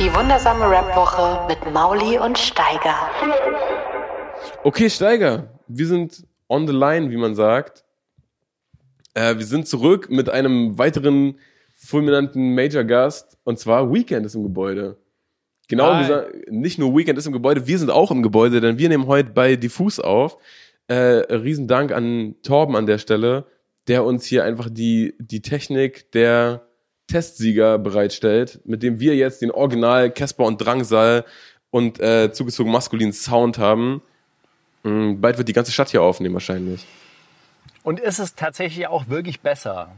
Die wundersame Rap-Woche mit Mauli und Steiger. Okay, Steiger, wir sind on the line, wie man sagt. Äh, wir sind zurück mit einem weiteren fulminanten Major-Gast und zwar Weekend ist im Gebäude. Genau, dieser, nicht nur Weekend ist im Gebäude, wir sind auch im Gebäude, denn wir nehmen heute bei Diffus auf. Äh, Riesendank an Torben an der Stelle, der uns hier einfach die, die Technik der Testsieger bereitstellt, mit dem wir jetzt den Original Casper und Drangsal und äh, zugezogen maskulinen Sound haben. Mm, bald wird die ganze Stadt hier aufnehmen wahrscheinlich. Und ist es tatsächlich auch wirklich besser?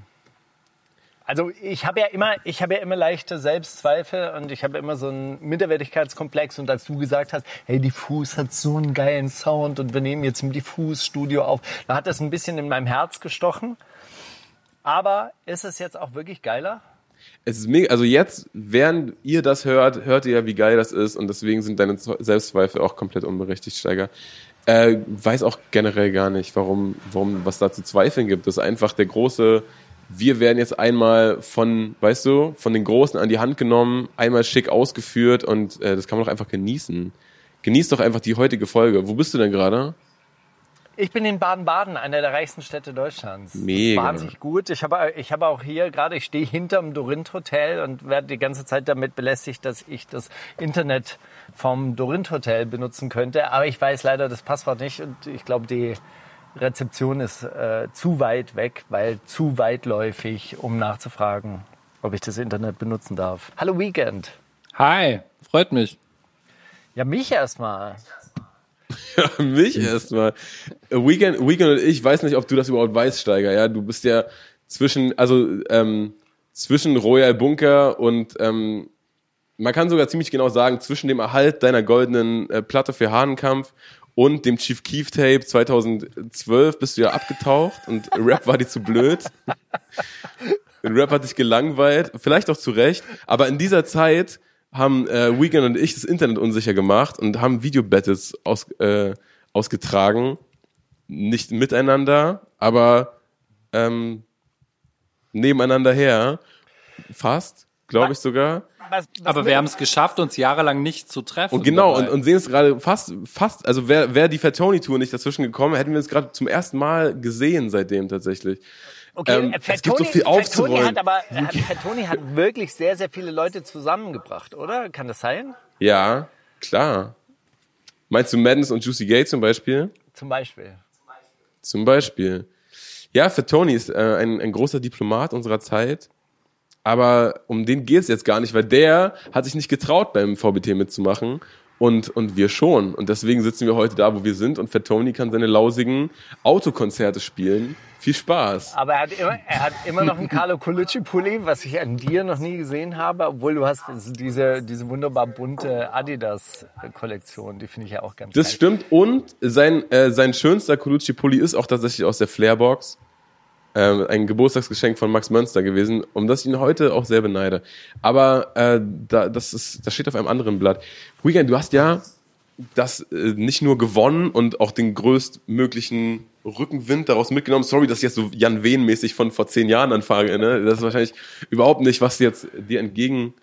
Also ich habe ja immer, ich habe ja immer leichte Selbstzweifel und ich habe immer so einen Minderwertigkeitskomplex. Und als du gesagt hast, hey, Diffus hat so einen geilen Sound und wir nehmen jetzt im Diffus-Studio auf, da hat das ein bisschen in meinem Herz gestochen. Aber ist es jetzt auch wirklich geiler? Es ist mega, also jetzt, während ihr das hört, hört ihr ja, wie geil das ist und deswegen sind deine Zwe- Selbstzweifel auch komplett unberechtigt, Steiger. Äh, weiß auch generell gar nicht, warum, warum was da zu zweifeln gibt. Das ist einfach der große, wir werden jetzt einmal von, weißt du, von den Großen an die Hand genommen, einmal schick ausgeführt und äh, das kann man doch einfach genießen. Genieß doch einfach die heutige Folge. Wo bist du denn gerade? Ich bin in Baden-Baden, einer der reichsten Städte Deutschlands. Das ist Mega. Wahnsinnig gut. Ich habe, ich habe auch hier gerade, ich stehe hinterm Dorint Hotel und werde die ganze Zeit damit belästigt, dass ich das Internet vom Dorint Hotel benutzen könnte. Aber ich weiß leider das Passwort nicht und ich glaube, die Rezeption ist äh, zu weit weg, weil zu weitläufig, um nachzufragen, ob ich das Internet benutzen darf. Hallo Weekend. Hi, freut mich. Ja, mich erstmal. Ja, mich erstmal. Weekend, Weekend und ich weiß nicht, ob du das überhaupt weißt, Steiger. Ja, du bist ja zwischen, also ähm, zwischen Royal Bunker und ähm, man kann sogar ziemlich genau sagen, zwischen dem Erhalt deiner goldenen äh, Platte für Hahnenkampf und dem Chief Keef Tape 2012 bist du ja abgetaucht und Rap war dir zu blöd. Rap hat dich gelangweilt, vielleicht auch zu Recht, aber in dieser Zeit haben äh, Weekend und ich das Internet unsicher gemacht und haben Videobattles aus, äh, ausgetragen. Nicht miteinander, aber ähm, nebeneinander her. Fast, glaube ich sogar. Was, was Aber wir haben es geschafft, uns jahrelang nicht zu treffen. Und genau, und, und sehen es gerade fast, fast, also wäre wär die Fatoni-Tour nicht dazwischen gekommen, hätten wir es gerade zum ersten Mal gesehen seitdem tatsächlich. Okay, Ähm, äh, es gibt so Fettoni- viel Fettoni aufzurollen. hat aber äh, Fettoni hat wirklich sehr, sehr viele Leute zusammengebracht, oder? Kann das sein? Ja, klar. Meinst du Madness und Juicy Gay zum Beispiel? Zum Beispiel. Zum Beispiel. Ja, für Tony ist äh, ein, ein großer Diplomat unserer Zeit. Aber um den geht's jetzt gar nicht, weil der hat sich nicht getraut, beim VBT mitzumachen. Und, und wir schon. Und deswegen sitzen wir heute da, wo wir sind. Und Fettoni kann seine lausigen Autokonzerte spielen. Viel Spaß. Aber er hat immer, er hat immer noch einen Carlo Colucci Pulli, was ich an dir noch nie gesehen habe, obwohl du hast diese, diese wunderbar bunte Adidas Kollektion, die finde ich ja auch ganz Das geil. stimmt. Und sein, äh, sein schönster Colucci-Pulli ist auch tatsächlich aus der Flairbox. Ähm, ein Geburtstagsgeschenk von Max Mönster gewesen, um das ich ihn heute auch sehr beneide. Aber äh, da, das, ist, das steht auf einem anderen Blatt. Weekend, du hast ja das äh, nicht nur gewonnen und auch den größtmöglichen Rückenwind daraus mitgenommen. Sorry, dass ich jetzt so Jan Wehn-mäßig von vor zehn Jahren anfange. Ne? Das ist wahrscheinlich überhaupt nicht, was jetzt dir entgegen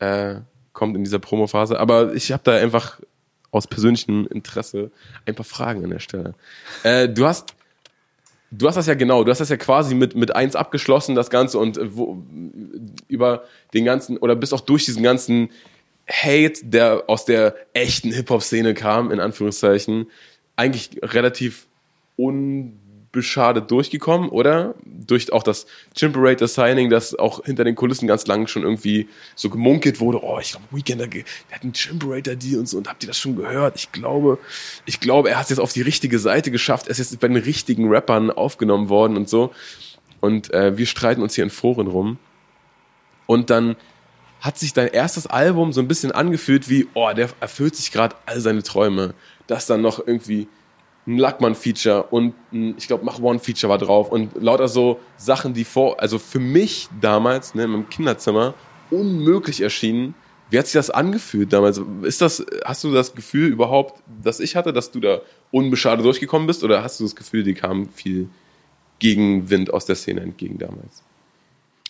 äh, in dieser Promophase. Aber ich habe da einfach aus persönlichem Interesse ein paar Fragen an der Stelle. Äh, du hast Du hast das ja genau, du hast das ja quasi mit, mit eins abgeschlossen, das Ganze, und äh, wo, über den ganzen, oder bist auch durch diesen ganzen Hate, der aus der echten Hip-Hop-Szene kam, in Anführungszeichen, eigentlich relativ unbeschadet durchgekommen, oder? Durch auch das Chimperator Signing, das auch hinter den Kulissen ganz lang schon irgendwie so gemunkelt wurde, oh, ich glaube, Weekender, der hat einen Chimperator Deal und so, und habt ihr das schon gehört? Ich glaube, ich glaube, er hat es jetzt auf die richtige Seite geschafft, er ist jetzt bei den richtigen Rappern aufgenommen worden und so. Und äh, wir streiten uns hier in Foren rum. Und dann hat sich dein erstes Album so ein bisschen angefühlt wie, oh, der erfüllt sich gerade all seine Träume. Dass dann noch irgendwie ein Lackmann-Feature und ein, ich glaube, Mach One-Feature war drauf und lauter so Sachen, die vor, also für mich damals, ne, in meinem Kinderzimmer, unmöglich erschienen. Wie hat sich das angefühlt damals? Ist das, hast du das Gefühl überhaupt, dass ich hatte, dass du da unbeschadet durchgekommen bist oder hast du das Gefühl, dir kam viel Gegenwind aus der Szene entgegen damals?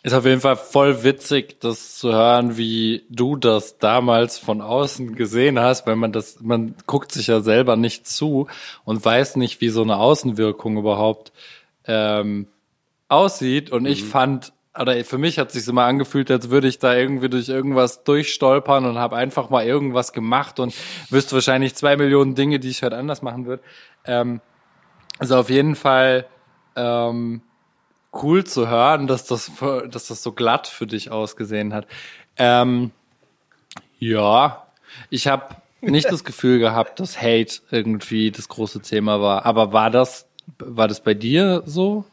Ist auf jeden Fall voll witzig, das zu hören, wie du das damals von außen gesehen hast, weil man das, man guckt sich ja selber nicht zu und weiß nicht, wie so eine Außenwirkung überhaupt ähm, aussieht. Und ich fand, oder für mich hat sich immer angefühlt, als würde ich da irgendwie durch irgendwas durchstolpern und habe einfach mal irgendwas gemacht und wüsste wahrscheinlich zwei Millionen Dinge, die ich heute anders machen würde. Ähm, also auf jeden Fall ähm, cool zu hören, dass das, dass das so glatt für dich ausgesehen hat. Ähm, ja, ich habe nicht das Gefühl gehabt, dass Hate irgendwie das große Thema war. Aber war das, war das bei dir so?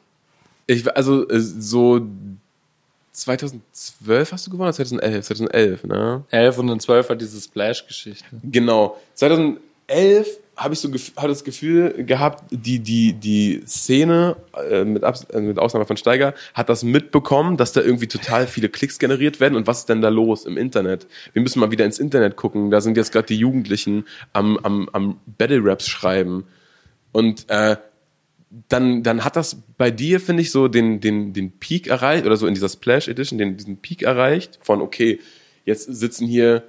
Ich, also äh, so 2012 hast du gewonnen, 2011, 2011, ne? 11 und dann 12 war diese Splash-Geschichte. Genau. 2011 habe ich so hatte das Gefühl gehabt, die die die Szene äh, mit, Abs äh, mit Ausnahme von Steiger hat das mitbekommen, dass da irgendwie total viele Klicks generiert werden und was ist denn da los im Internet? Wir müssen mal wieder ins Internet gucken. Da sind jetzt gerade die Jugendlichen am am am Battle Raps schreiben und äh, dann, dann hat das bei dir, finde ich, so den, den, den Peak erreicht, oder so in dieser Splash Edition, den, diesen Peak erreicht, von okay, jetzt sitzen hier,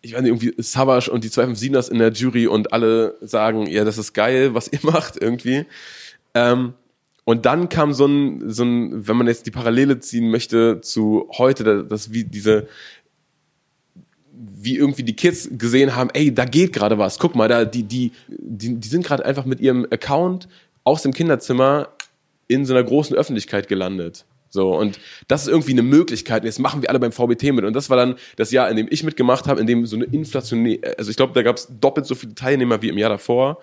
ich weiß nicht, irgendwie Savage und die 257ers in der Jury und alle sagen, ja, das ist geil, was ihr macht, irgendwie. Ähm, und dann kam so ein, so ein, wenn man jetzt die Parallele ziehen möchte zu heute, da- das wie diese, wie irgendwie die Kids gesehen haben, ey, da geht gerade was. Guck mal, da die die die, die sind gerade einfach mit ihrem Account aus dem Kinderzimmer in so einer großen Öffentlichkeit gelandet. So und das ist irgendwie eine Möglichkeit. Und jetzt machen wir alle beim VBT mit und das war dann das Jahr, in dem ich mitgemacht habe, in dem so eine inflationäre, also ich glaube, da gab es doppelt so viele Teilnehmer wie im Jahr davor.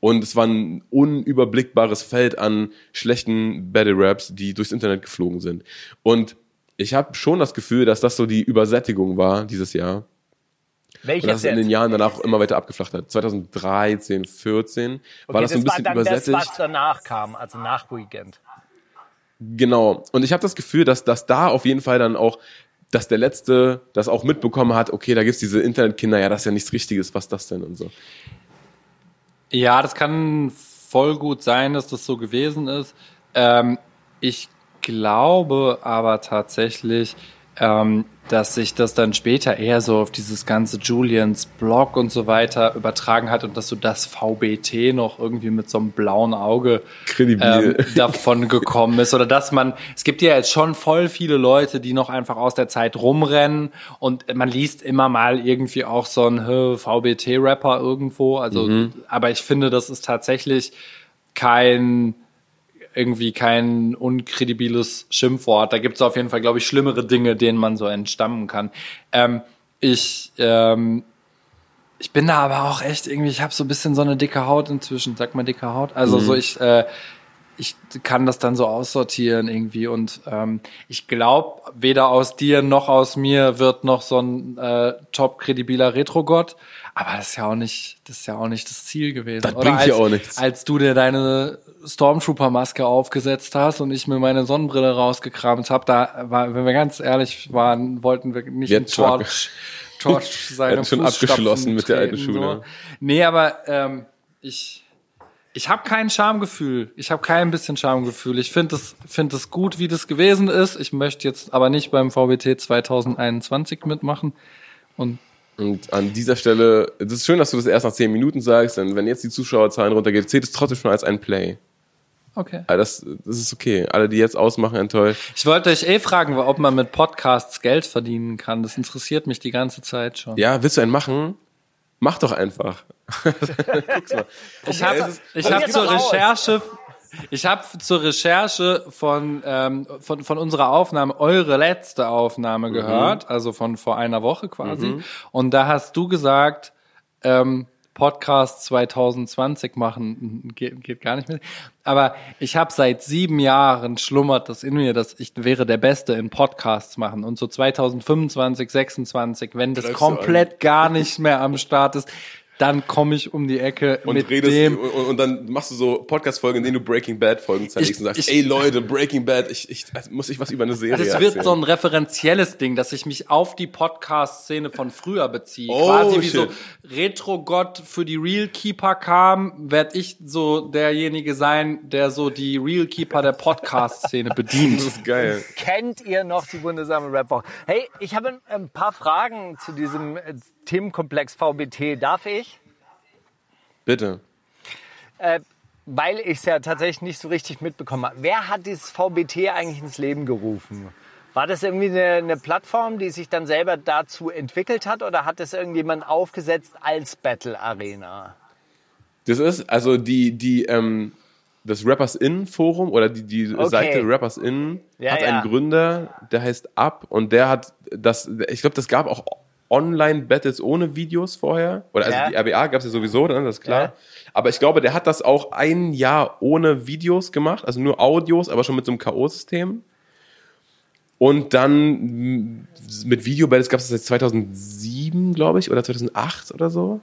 Und es war ein unüberblickbares Feld an schlechten Battle Raps, die durchs Internet geflogen sind. Und ich habe schon das Gefühl, dass das so die Übersättigung war dieses Jahr. Und Welches dass es in den? Jahren danach immer weiter abgeflacht hat. 2013, 14 war Okay, das so ein bisschen war dann übersättigt. das, was danach kam, also nach Weekend. Genau. Und ich habe das Gefühl, dass, dass da auf jeden Fall dann auch, dass der Letzte das auch mitbekommen hat, okay, da gibt's diese Internetkinder, ja, das ist ja nichts Richtiges, was das denn und so. Ja, das kann voll gut sein, dass das so gewesen ist. Ähm, ich glaube aber tatsächlich, ähm, dass sich das dann später eher so auf dieses ganze Julians Blog und so weiter übertragen hat und dass so das VBT noch irgendwie mit so einem blauen Auge ähm, davon gekommen ist. Oder dass man, es gibt ja jetzt schon voll viele Leute, die noch einfach aus der Zeit rumrennen und man liest immer mal irgendwie auch so einen hä, VBT-Rapper irgendwo. Also, aber ich finde, das ist tatsächlich kein irgendwie kein unkredibiles Schimpfwort. Da gibt es auf jeden Fall, glaube ich, schlimmere Dinge, denen man so entstammen kann. Ähm, ich ähm, ich bin da aber auch echt irgendwie, ich habe so ein bisschen so eine dicke Haut inzwischen, sag mal dicke Haut. Also so ich, äh, ich kann das dann so aussortieren irgendwie und ähm, ich glaube, weder aus dir noch aus mir wird noch so ein äh, top kredibiler Retrogott. Aber das ist ja auch nicht, das ist ja auch nicht das Ziel gewesen. Das Oder bringt ja auch nichts. Als du dir deine Stormtrooper-Maske aufgesetzt hast und ich mir meine Sonnenbrille rausgekramt habe, da war, wenn wir ganz ehrlich waren, wollten wir nicht Wir abge- Torch, Torch seine schon abgeschlossen mit der alten treten, Schule. So. Nee, aber ähm, ich, ich habe kein Schamgefühl. Ich habe kein bisschen Schamgefühl. Ich finde es find es gut, wie das gewesen ist. Ich möchte jetzt aber nicht beim VBT 2021 mitmachen. Und Und an dieser Stelle, es ist schön, dass du das erst nach 10 Minuten sagst, denn wenn jetzt die Zuschauerzahlen runtergehen, zählt es trotzdem schon als ein Play. okay. Aber das, das ist okay. Alle, die jetzt ausmachen, enttäuscht. Ich wollte euch eh fragen, ob man mit Podcasts Geld verdienen kann. Das interessiert mich die ganze Zeit schon. Ja, willst du einen machen? Mach doch einfach. Guck's mal. Ich habe hab zur. Recherche ich habe zur Recherche von, ähm, von von unserer Aufnahme eure letzte Mhm. Aufnahme gehört, also von vor einer Woche quasi. Und da hast du gesagt, ähm, Podcast 2020 machen, geht, geht gar nicht mehr. Aber ich habe seit sieben Jahren schlummert das in mir, dass ich wäre der Beste in Podcasts machen. Und so 2025, 26, wenn das du komplett gar nicht mehr am Start ist, dann komme ich um die Ecke Und mit redest dem. und, und dann machst du so Podcast-Folgen, in denen du Breaking Bad Folgen zerlegst Ich- und sagst, ich- ey Leute, Breaking Bad, ich, ich also muss ich was über eine Serie Das erzählen. wird so ein referenzielles Ding, dass ich mich auf die Podcast-Szene von früher beziehe. Oh, Quasi wie shit. so Retro-Gott für die Real Keeper kam, werde ich so derjenige sein, der so die Real Keeper der Podcast-Szene bedient. das ist geil. Kennt ihr noch die wundersame Rapwoche? Hey, ich habe ein, ein paar Fragen zu diesem äh, Themenkomplex VBT. Darf ich? Bitte. Äh, weil ich es ja tatsächlich nicht so richtig mitbekommen habe. Wer hat dieses VBT eigentlich ins Leben gerufen? War das irgendwie eine, eine Plattform, die sich dann selber dazu entwickelt hat oder hat das irgendjemand aufgesetzt als Battle Arena? Das ist also die die ähm, das Rappers In Forum oder die die Okay. Seite Rappers In Ja, hat ja. einen Gründer, der heißt Up und der hat das ich glaube, das gab auch Online Battles ohne Videos vorher oder also Ja. die RBA gab es ja sowieso, ne, das ist klar. Ja. Aber ich glaube, der hat das auch ein Jahr ohne Videos gemacht, also nur Audios, aber schon mit so einem KO-System. Und dann mit Video-Battles gab es das seit 2007, glaube ich, oder 2008 oder so.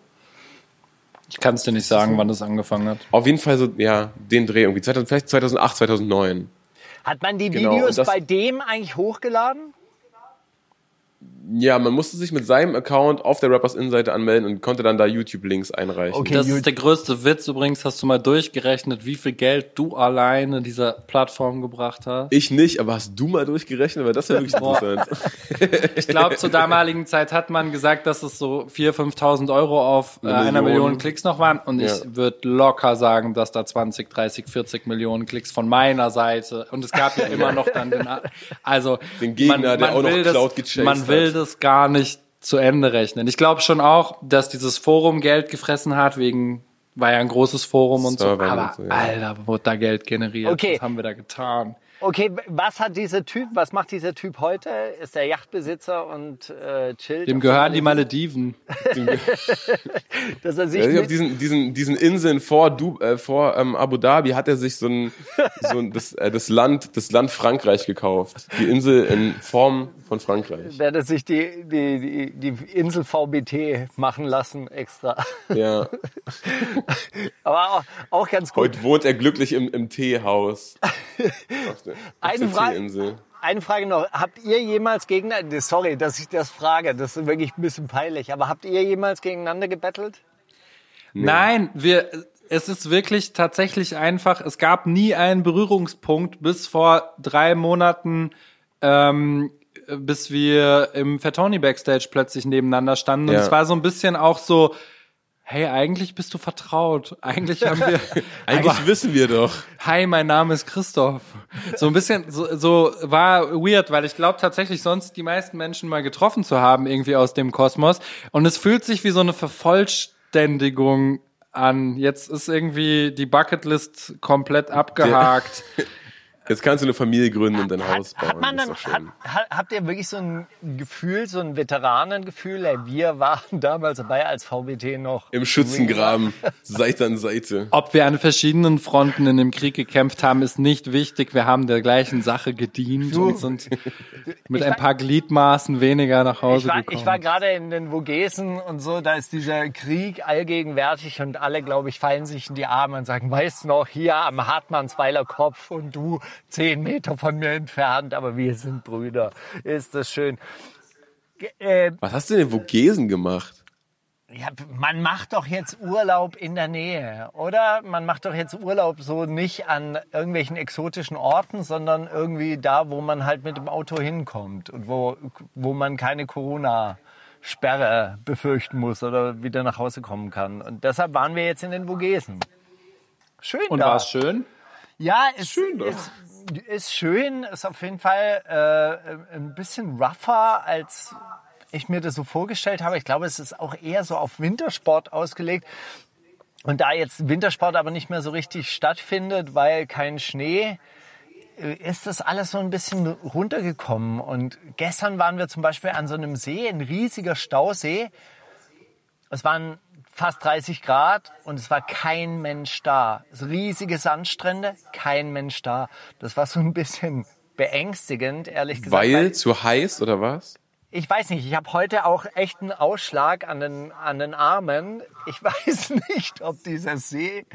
Ich kann es dir nicht sagen, wann das angefangen hat. Auf jeden Fall so, ja, den Dreh irgendwie. 2000, vielleicht 2008, 2009. Hat man die Genau, Videos bei dem eigentlich hochgeladen? Ja, man musste sich mit seinem Account auf der Rappers In-Seite anmelden und konnte dann da YouTube-Links einreichen. Okay. Das ist der größte Witz übrigens. Hast du mal durchgerechnet, wie viel Geld du alleine dieser Plattform gebracht hast? Ich nicht, aber hast du mal durchgerechnet? Weil das wäre wirklich interessant. Ich glaube, zur damaligen Zeit hat man gesagt, dass es so 4.000, 5.000 Euro auf äh, Eine einer Million. Million Klicks noch waren. Und Ja. ich würde locker sagen, dass da 20, 30, 40 Millionen Klicks von meiner Seite. Und es gab ja immer noch dann den, also Den Gegner, der auch noch Cloud das, gechased Man will hat. Das gar nicht zu Ende rechnen. Ich glaube schon auch, dass dieses Forum Geld gefressen hat wegen war ja ein großes Forum und so, Servern aber und so, ja. Alter, wurde da Geld generiert. Okay. Was haben wir da getan? Okay, was hat dieser Typ, was macht dieser Typ heute? Ist er Yachtbesitzer und äh, chillt? Dem gehören die Malediven. Dass er sich Ja, auf diesen, diesen, diesen Inseln vor, du, äh, vor ähm, Abu Dhabi hat er sich so ein, so ein das, äh, das, Land, das Land Frankreich gekauft. Die Insel in Form von Frankreich. der hat sich die, die, die, die Insel VBT machen lassen extra. Ja. Aber auch, auch ganz gut. Heute wohnt er glücklich im, im Teehaus. Eine Teeinsel. Eine Frage noch. Habt ihr jemals gegeneinander, sorry, dass ich das frage, das ist wirklich ein bisschen peinlich, aber habt ihr jemals gegeneinander gebettelt? Nein, wir, es ist wirklich tatsächlich einfach, es gab nie einen Berührungspunkt bis vor drei Monaten, ähm, bis wir im Fatoni Backstage plötzlich nebeneinander standen. Und Ja. es war so ein bisschen auch so, hey, eigentlich bist du vertraut. Eigentlich haben wir, Eigentlich aber, wissen wir doch. hi, mein Name ist Christoph. So ein bisschen, so, so war weird, weil ich glaube tatsächlich sonst die meisten Menschen mal getroffen zu haben, irgendwie aus dem Kosmos. Und es fühlt sich wie so eine Vervollständigung an. Jetzt ist irgendwie die Bucketlist komplett abgehakt. Jetzt kannst du eine Familie gründen und dein Haus bauen. Hat man dann, hat, habt ihr wirklich so ein Gefühl, so ein Veteranengefühl? Ey, wir waren damals dabei, als VBT noch. Im Schützengraben, Seite an Seite. Ob wir an verschiedenen Fronten in dem Krieg gekämpft haben, ist nicht wichtig. Wir haben der gleichen Sache gedient und sind mit Ich ein war- paar Gliedmaßen weniger nach Ich Hause war, gekommen. ich war gerade in den Vogesen und so, da ist dieser Krieg allgegenwärtig und alle, glaube ich, fallen sich in die Arme und sagen, weißt du noch, hier am Hartmannsweiler Kopf und du zehn Meter von mir entfernt, aber wir sind Brüder. Ist das schön. Äh, Was hast du denn in Vogesen gemacht? ja, man macht doch jetzt Urlaub in der Nähe, oder? Man macht doch jetzt Urlaub so nicht an irgendwelchen exotischen Orten, sondern irgendwie da, wo man halt mit dem Auto hinkommt und wo, wo man keine Corona-Sperre befürchten muss oder wieder nach Hause kommen kann. Und deshalb waren wir jetzt in den Vogesen. Schön und war es schön? Ja, ist schön, ist, ist schön, ist auf jeden Fall äh, ein bisschen rougher, als ich mir das so vorgestellt habe. Ich glaube, es ist auch eher so auf Wintersport ausgelegt. Und da jetzt Wintersport aber nicht mehr so richtig stattfindet, weil kein Schnee, äh, ist das alles so ein bisschen runtergekommen. Und gestern waren wir zum Beispiel an so einem See, ein riesiger Stausee. Es waren fast 30 Grad und es war kein Mensch da. So riesige Sandstrände, kein Mensch da. Das war so ein bisschen beängstigend, ehrlich gesagt. Weil zu heiß oder was? ich weiß nicht, ich habe heute auch echt einen Ausschlag an den, an den Armen. Ich weiß nicht, ob dieser See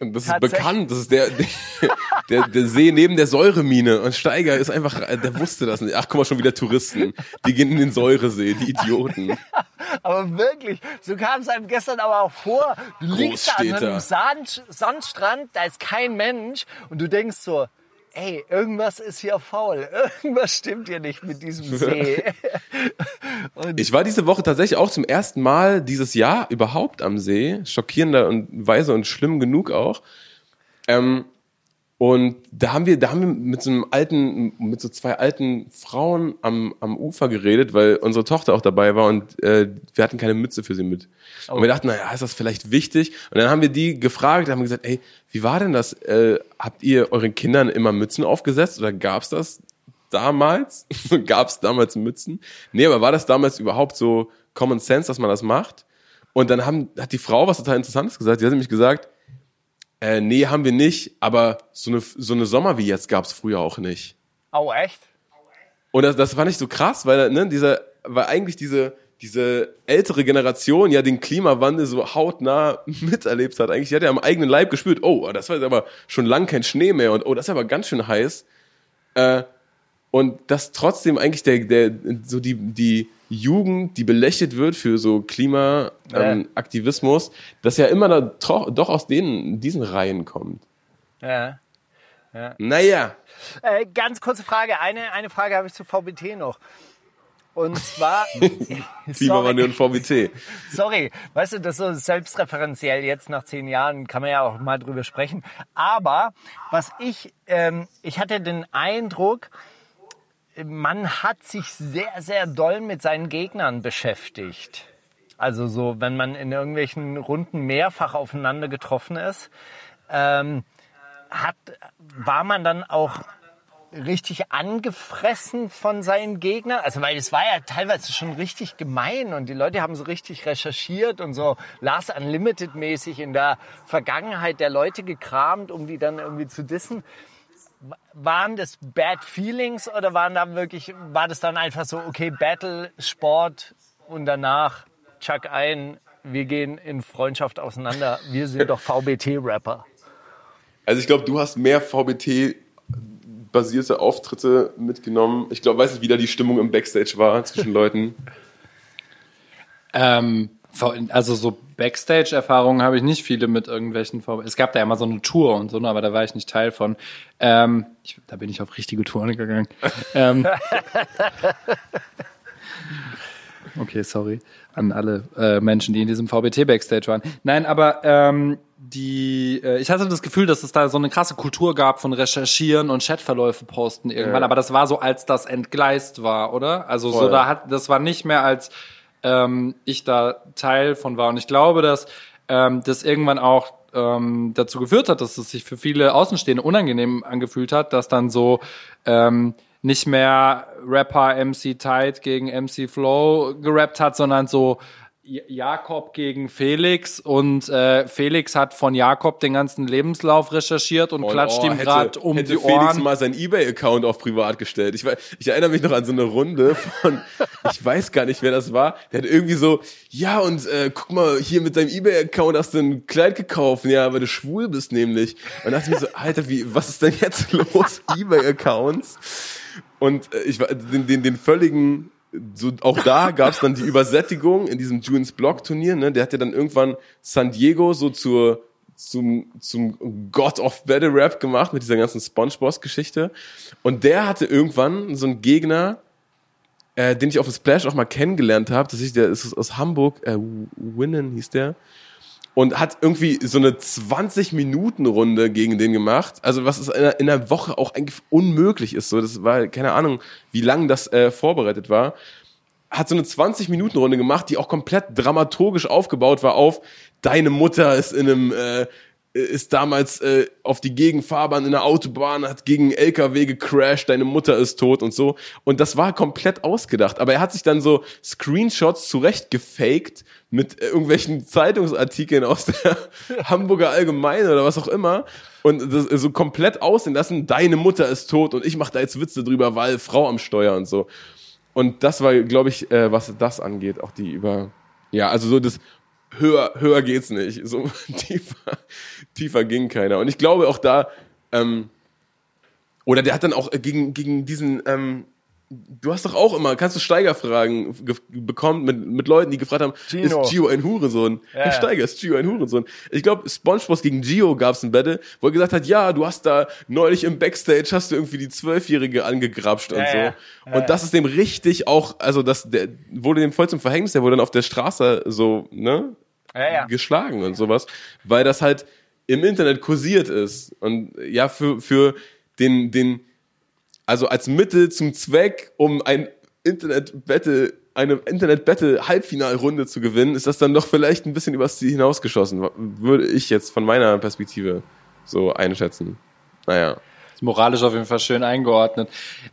das ist bekannt. Das ist der, der, der See neben der Säuremine. Und Steiger ist einfach, der wusste das nicht. Ach, guck mal, schon wieder Touristen. Die gehen in den Säuresee, die Idioten. Aber wirklich, so kam es einem gestern aber auch vor. Du liegst da an einem Sand, Sandstrand, da ist kein Mensch und du denkst so, ey, irgendwas ist hier faul. Irgendwas stimmt hier nicht mit diesem See. Ich war diese Woche tatsächlich auch zum ersten Mal dieses Jahr überhaupt am See. Schockierender und weise und schlimm genug auch. Ähm, und da haben wir, da haben wir mit so einem alten, mit so zwei alten Frauen am, am Ufer geredet, weil unsere Tochter auch dabei war und äh, wir hatten keine Mütze für sie mit. Und wir dachten, naja, ist das vielleicht wichtig? Und dann haben wir die gefragt, haben gesagt, ey, wie war denn das? Äh, habt ihr euren Kindern immer Mützen aufgesetzt oder gab's das damals? gab's damals Mützen? Nee, aber war das damals überhaupt so Common Sense, dass man das macht? Und dann haben, hat die Frau was total Interessantes gesagt. Die hat nämlich gesagt, äh, nee, haben wir nicht, aber so eine, so eine Sommer wie jetzt gab's früher auch nicht. oh, echt? Und das, das fand ich so krass, weil, ne, dieser, weil eigentlich diese, diese ältere Generation ja den Klimawandel so hautnah miterlebt hat. Eigentlich, die hat ja am eigenen Leib gespürt, oh, das war jetzt aber schon lang kein Schnee mehr und oh, das ist aber ganz schön heiß. Äh, und dass trotzdem eigentlich der, der, so die, die Jugend, die belächelt wird für so Klimaaktivismus, ähm, Aktivismus, dass ja immer da doch aus denen, diesen Reihen kommt. Ja. Naja. Äh, ganz kurze Frage. Eine, eine Frage habe ich zu VBT noch. Und zwar. Klimawandel und VBT. Sorry, weißt du, das ist so selbstreferenziell jetzt nach zehn Jahren kann man ja auch mal drüber sprechen. Aber was ich, ähm, ich hatte den Eindruck, man hat sich sehr, sehr doll mit seinen Gegnern beschäftigt. Also so, wenn man in irgendwelchen Runden mehrfach aufeinander getroffen ist, ähm, hat, war man dann auch richtig angefressen von seinen Gegnern? Also, weil es war ja teilweise schon richtig gemein und die Leute haben so richtig recherchiert und so Last Unlimited mäßig in der Vergangenheit der Leute gekramt, um die dann irgendwie zu dissen. Waren das Bad Feelings oder waren da wirklich, war das dann einfach so, okay, Battle, Sport und danach Chuck ein, wir gehen in Freundschaft auseinander, wir sind doch VBT-Rapper. Also ich glaube, du hast mehr VBT-basierte Auftritte mitgenommen. Ich glaube, weiß nicht, wie da die Stimmung im Backstage war zwischen Leuten. Ähm, also so Backstage-Erfahrungen habe ich nicht viele mit irgendwelchen VW. Es gab da ja mal so eine Tour und so, ne, aber da war ich nicht Teil von. Ähm, ich, da bin ich auf richtige Touren gegangen. ähm, okay, sorry an alle äh, Menschen, die in diesem VBT Backstage waren. Nein, aber ähm, die, äh, ich hatte das Gefühl, dass es da so eine krasse Kultur gab von Recherchieren und Chatverläufe posten irgendwann, Ja. aber das war so, als das entgleist war, oder? Also so Voll. da hat, das war nicht mehr als ähm, ich da Teil von war. Und ich glaube, dass ähm, das irgendwann auch ähm, dazu geführt hat, dass es sich für viele Außenstehende unangenehm angefühlt hat, dass dann so ähm, nicht mehr Rapper MC Tide gegen MC Flow gerappt hat, sondern so Jakob gegen Felix und äh, Felix hat von Jakob den ganzen Lebenslauf recherchiert und, klatscht oh, ihm gerade um hätte die Felix Ohren. mal seinen Ebay-Account auf privat gestellt. Ich, ich erinnere mich noch an so eine Runde von, ich weiß gar nicht, wer das war. Der hat irgendwie so, ja und äh, guck mal, hier mit deinem Ebay-Account hast du ein Kleid gekauft. Ja, weil du schwul bist nämlich. Und dachte ich mir so, Alter, wie, was ist denn jetzt los? Ebay-Accounts? Und äh, ich war den, den, den völligen, so auch da gab es dann die Übersättigung in diesem Junes Block Turnier. Ne? Der hat ja dann irgendwann San Diego so zur zum, zum God of Battle Rap gemacht mit dieser ganzen SpongeBob-Geschichte. Und der hatte irgendwann so einen Gegner, äh, den ich auf dem Splash auch mal kennengelernt habe. Das ist der ist aus Hamburg, äh, Winnen hieß der. Und hat irgendwie so eine 20-Minuten-Runde gegen den gemacht. Also was ist in einer, in einer Woche auch eigentlich unmöglich ist. So, das war keine Ahnung, wie lang das äh, vorbereitet war. Hat so eine 20-Minuten-Runde gemacht, die auch komplett dramaturgisch aufgebaut war auf deine Mutter ist in einem äh, ist damals äh, auf die Gegenfahrbahn in der Autobahn, hat gegen einen LKW gecrashed, deine Mutter ist tot und so. Und das war komplett ausgedacht. Aber er hat sich dann so Screenshots zurecht gefaked mit irgendwelchen Zeitungsartikeln aus der Hamburger Allgemeine oder was auch immer und das so komplett aussehen lassen, deine Mutter ist tot und ich mache da jetzt Witze drüber, weil Frau am Steuer und so. Und das war, glaube ich, äh, was das angeht, auch die über, ja, also so das höher, höher geht's nicht. So tiefer, tiefer ging keiner. Und ich glaube auch da, ähm, oder der hat dann auch gegen, gegen diesen, ähm, Du hast doch auch immer, kannst du Steigerfragen bekommen mit, mit Leuten, die gefragt haben, Gino. ist Gio ein Hurensohn? Ja. Herr Steiger, ist Gio ein Hurensohn? Ich glaube, Spongebob gegen Gio gab's ein Battle, wo er gesagt hat, ja, du hast da neulich im Backstage hast du irgendwie die Zwölfjährige angegrapscht und Ja, so. ja. Und das ist dem richtig auch, also das der wurde dem voll zum Verhängnis, der wurde dann auf der Straße so, ne, Ja, ja. geschlagen und sowas, weil das halt im Internet kursiert ist. Und ja, für, für den, den, also als Mittel zum Zweck, um ein Internet-Battle, eine Internet-Battle-Halbfinalrunde zu gewinnen, ist das dann doch vielleicht ein bisschen übers Ziel hinausgeschossen, würde ich jetzt von meiner Perspektive so einschätzen. Naja. Moralisch auf jeden Fall schön eingeordnet.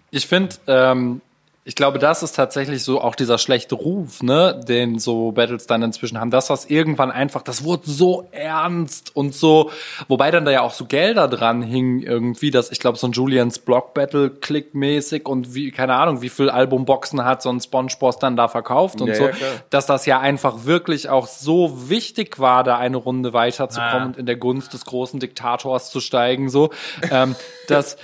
Ich finde, ähm, ich glaube, das ist tatsächlich so auch dieser schlechte Ruf, ne, den so Battles dann inzwischen haben. Das, was irgendwann einfach, das wurde so ernst und so, wobei dann da ja auch so Gelder dran hingen irgendwie, dass ich glaube, so ein Julians Block Battle klickmäßig und wie, keine Ahnung, wie viel Albumboxen hat so ein SpongeBob dann da verkauft und Ja, so, ja, dass das ja einfach wirklich auch so wichtig war, da eine Runde weiterzukommen Ah. und in der Gunst des großen Diktators zu steigen, so, ähm, dass,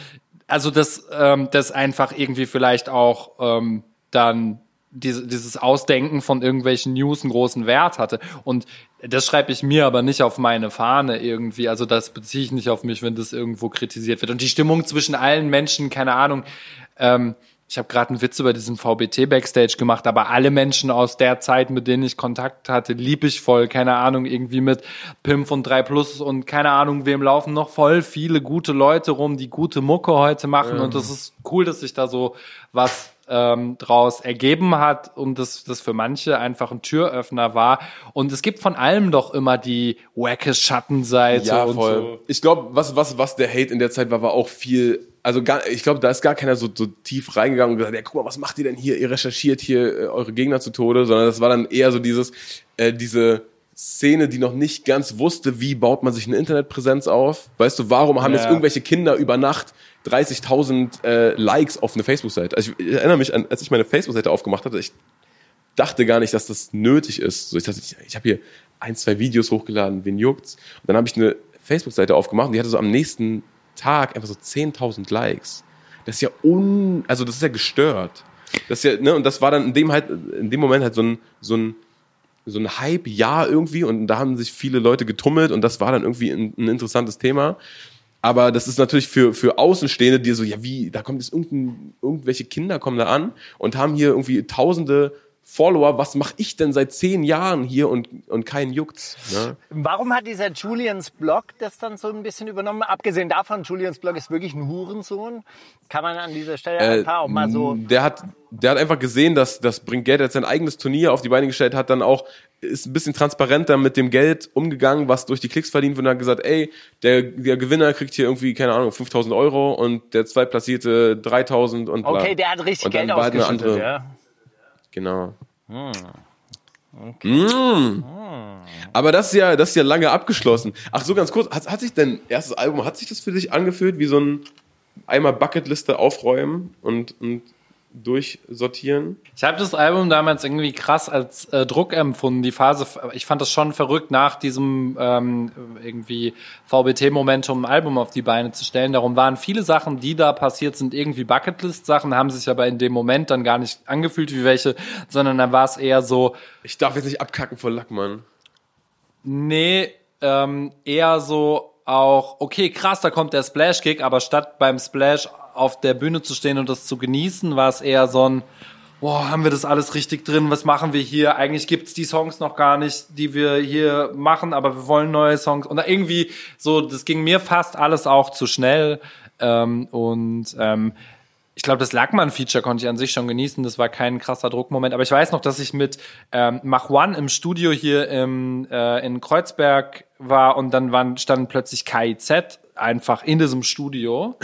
also das, ähm, das einfach irgendwie vielleicht auch ähm, dann diese, dieses Ausdenken von irgendwelchen News einen großen Wert hatte. Und das schreibe ich mir aber nicht auf meine Fahne irgendwie. Also das beziehe ich nicht auf mich, wenn das irgendwo kritisiert wird. Und die Stimmung zwischen allen Menschen, keine Ahnung, ähm, ich habe gerade einen Witz über diesen VBT Backstage gemacht, aber alle Menschen aus der Zeit, mit denen ich Kontakt hatte, lieb ich voll. Keine Ahnung, irgendwie mit Pim von 3 Plus und keine Ahnung, wem laufen noch voll viele gute Leute rum, die gute Mucke heute machen. Und das ist cool, dass sich da so was ähm, draus ergeben hat und das, das für manche einfach ein Türöffner war. Und es gibt von allem doch immer die wacke Schattenseite Ja, und voll. so. Ich glaube, was, was, was der Hate in der Zeit war, war auch viel. Also gar, ich glaube, da ist gar keiner so, so tief reingegangen und gesagt, ja, guck mal, was macht ihr denn hier? Ihr recherchiert hier äh, eure Gegner zu Tode, sondern das war dann eher so dieses, äh, diese Szene, die noch nicht ganz wusste, wie baut man sich eine Internetpräsenz auf. Weißt du, warum haben Ja. jetzt irgendwelche Kinder über Nacht 30.000 äh, Likes auf eine Facebook-Seite? Also ich erinnere mich an, als ich meine Facebook-Seite aufgemacht hatte, ich dachte gar nicht, dass das nötig ist. So, ich dachte, ich, ich habe hier ein, zwei Videos hochgeladen, wen juckt's? Und dann habe ich eine Facebook-Seite aufgemacht und die hatte so am nächsten Tag einfach so 10.000 Likes. Das ist ja un, also das ist ja gestört. Das ja, ne, und das war dann in dem halt, in dem Moment halt so ein, so ein, so ein Hype-Jahr irgendwie und da haben sich viele Leute getummelt und das war dann irgendwie ein, ein interessantes Thema. Aber das ist natürlich für, für Außenstehende, die so, ja, wie, da kommt jetzt irgendein, irgendwelche Kinder kommen da an und haben hier irgendwie tausende Follower. Was mache ich denn seit zehn Jahren hier und, und keinen juckt's? Ne? Warum hat dieser Julians Blog das dann so ein bisschen übernommen? Abgesehen davon, Julians Blog ist wirklich ein Hurensohn. Kann man an dieser Stelle Äh, einfach auch mal so. Der hat, der hat einfach gesehen, dass das bringt Geld, er hat sein eigenes Turnier auf die Beine gestellt, hat dann auch, ist ein bisschen transparenter mit dem Geld umgegangen, was durch die Klicks verdient wird und hat gesagt, ey, der, der Gewinner kriegt hier irgendwie, keine Ahnung, 5000 Euro und der Zweitplatzierte 3000 und bla. Okay, der hat richtig Geld ausgeschüttet, ja. Genau. Mm. Aber das ist ja, das ist ja lange abgeschlossen. Ach so, ganz kurz, hat, hat sich dein erstes Album, hat sich das für dich angefühlt wie so ein einmal Bucketliste aufräumen und, und durchsortieren? Ich habe das Album damals irgendwie krass als äh, Druck empfunden. Die Phase, ich fand das schon verrückt, nach diesem ähm, irgendwie VBT-Momentum ein Album auf die Beine zu stellen. Darum waren viele Sachen, die da passiert sind, irgendwie Bucketlist-Sachen, haben sich aber in dem Moment dann gar nicht angefühlt wie welche, sondern dann war es eher so, Ich darf jetzt nicht abkacken vor Lack, Mann. Nee, ähm, eher so auch, okay, krass, da kommt der Splash-Kick, aber statt beim Splash auf der Bühne zu stehen und das zu genießen, war es eher so ein, boah, haben wir das alles richtig drin, was machen wir hier? Eigentlich gibt's die Songs noch gar nicht, die wir hier machen, aber wir wollen neue Songs. Und irgendwie so, das ging mir fast alles auch zu schnell. Ähm, und ähm, ich glaube, das Lackmann-Feature konnte ich an sich schon genießen. Das war kein krasser Druckmoment. Aber ich weiß noch, dass ich mit ähm, Mach One im Studio hier im, äh, in Kreuzberg war und dann waren, standen plötzlich KIZ einfach in diesem Studio.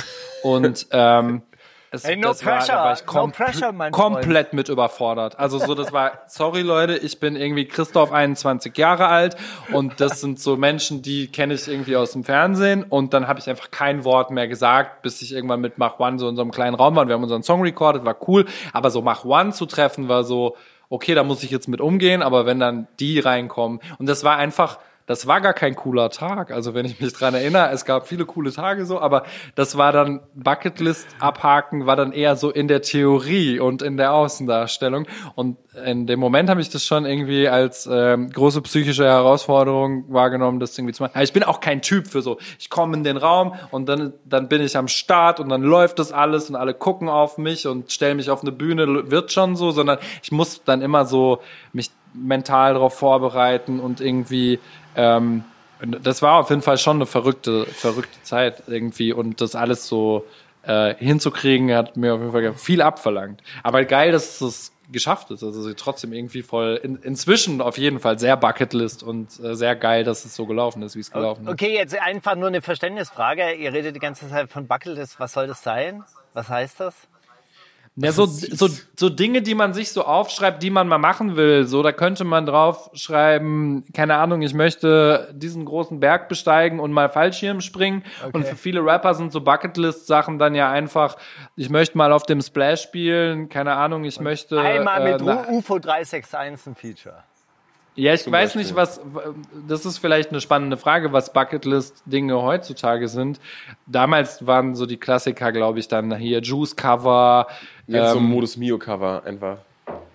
Und ähm, es, Hey, no das war, da pressure, war ich no kom pressure, mein komplett mit überfordert. Also so, das war, sorry Leute, ich bin irgendwie Christoph 21 Jahre alt. Und das sind so Menschen, die kenne ich irgendwie aus dem Fernsehen. Und dann habe ich einfach kein Wort mehr gesagt, bis ich irgendwann mit Mach One so in so einem kleinen Raum war. Und wir haben unseren Song recorded, war cool, aber so Mach One zu treffen war so, okay, da muss ich jetzt mit umgehen, aber wenn dann die reinkommen. Und das war einfach, das war gar kein cooler Tag. Also wenn ich mich dran erinnere, es gab viele coole Tage so, aber das war dann Bucketlist abhaken, war dann eher so in der Theorie und in der Außendarstellung. Und in dem Moment habe ich das schon irgendwie als ähm, große psychische Herausforderung wahrgenommen, das irgendwie zu machen. Aber ich bin auch kein Typ für so, ich komme in den Raum und dann, dann bin ich am Start und dann läuft das alles und alle gucken auf mich und stellen mich auf eine Bühne, wird schon so, sondern ich muss dann immer so mich mental darauf vorbereiten und irgendwie ähm, das war auf jeden Fall schon eine verrückte, verrückte Zeit irgendwie und das alles so äh, hinzukriegen hat mir auf jeden Fall viel abverlangt. Aber geil, dass es geschafft ist. Also sie trotzdem irgendwie voll in, inzwischen auf jeden Fall sehr Bucketlist und äh, sehr geil, dass es so gelaufen ist, wie es gelaufen ist. Okay, jetzt einfach nur eine Verständnisfrage. Ihr redet die ganze Zeit von Bucketlist. Was soll das sein? Was heißt das? Ja, so, so, so Dinge, die man sich so aufschreibt, die man mal machen will. So, da könnte man drauf schreiben, keine Ahnung, ich möchte diesen großen Berg besteigen und mal Fallschirm springen. Und für viele Rapper sind so Bucketlist-Sachen dann ja einfach, ich möchte mal auf dem Splash spielen, keine Ahnung, ich möchte. Einmal mit äh, UFO 361 ein Feature. Ja, ich weiß Beispiel. nicht, was, das ist vielleicht eine spannende Frage, was Bucketlist-Dinge heutzutage sind. Damals waren so die Klassiker, glaube ich, dann hier Juice-Cover, Jetzt so ein ähm, Modus Mio-Cover einfach.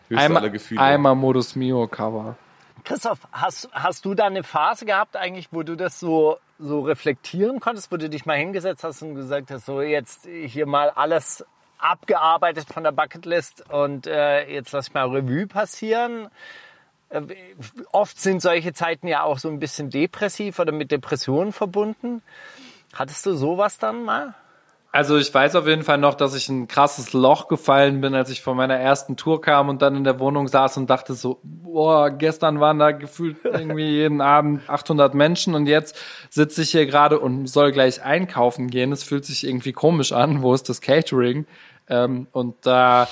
Höchste einmal, aller Gefühle. einmal Modus Mio-Cover. Christoph, hast, hast du da eine Phase gehabt eigentlich, wo du das so, so reflektieren konntest, wo du dich mal hingesetzt hast und gesagt hast, so jetzt hier mal alles abgearbeitet von der Bucketlist und äh, jetzt lass ich mal Revue passieren? Äh, Oft sind solche Zeiten ja auch so ein bisschen depressiv oder mit Depressionen verbunden. Hattest du sowas dann mal? Also ich weiß auf jeden Fall noch, dass ich ein krasses Loch gefallen bin, als ich von meiner ersten Tour kam und dann in der Wohnung saß und dachte so, boah, gestern waren da gefühlt irgendwie jeden Abend 800 Menschen und jetzt sitze ich hier gerade und soll gleich einkaufen gehen. Es fühlt sich irgendwie komisch an. Wo ist das Catering? Ähm, und da,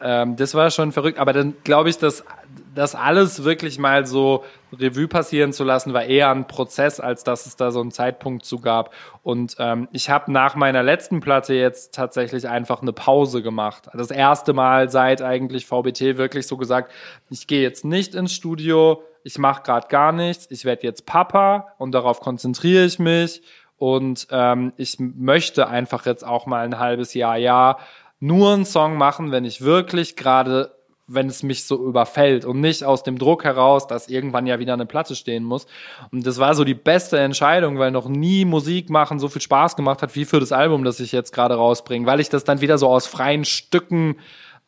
ähm, das war schon verrückt. Aber dann glaube ich, dass das alles wirklich mal so Revue passieren zu lassen, war eher ein Prozess, als dass es da so einen Zeitpunkt zu gab. Und ähm, ich habe nach meiner letzten Platte jetzt tatsächlich einfach eine Pause gemacht. Das erste Mal seit eigentlich VBT wirklich so gesagt, ich gehe jetzt nicht ins Studio, ich mache gerade gar nichts, ich werde jetzt Papa und darauf konzentriere ich mich. Und ähm, ich möchte einfach jetzt auch mal ein halbes Jahr, ja, nur einen Song machen, wenn ich wirklich gerade wenn es mich so überfällt und nicht aus dem Druck heraus, dass irgendwann ja wieder eine Platte stehen muss. Und das war so die beste Entscheidung, weil noch nie Musik machen so viel Spaß gemacht hat, wie für das Album, das ich jetzt gerade rausbringe, weil ich das dann wieder so aus freien Stücken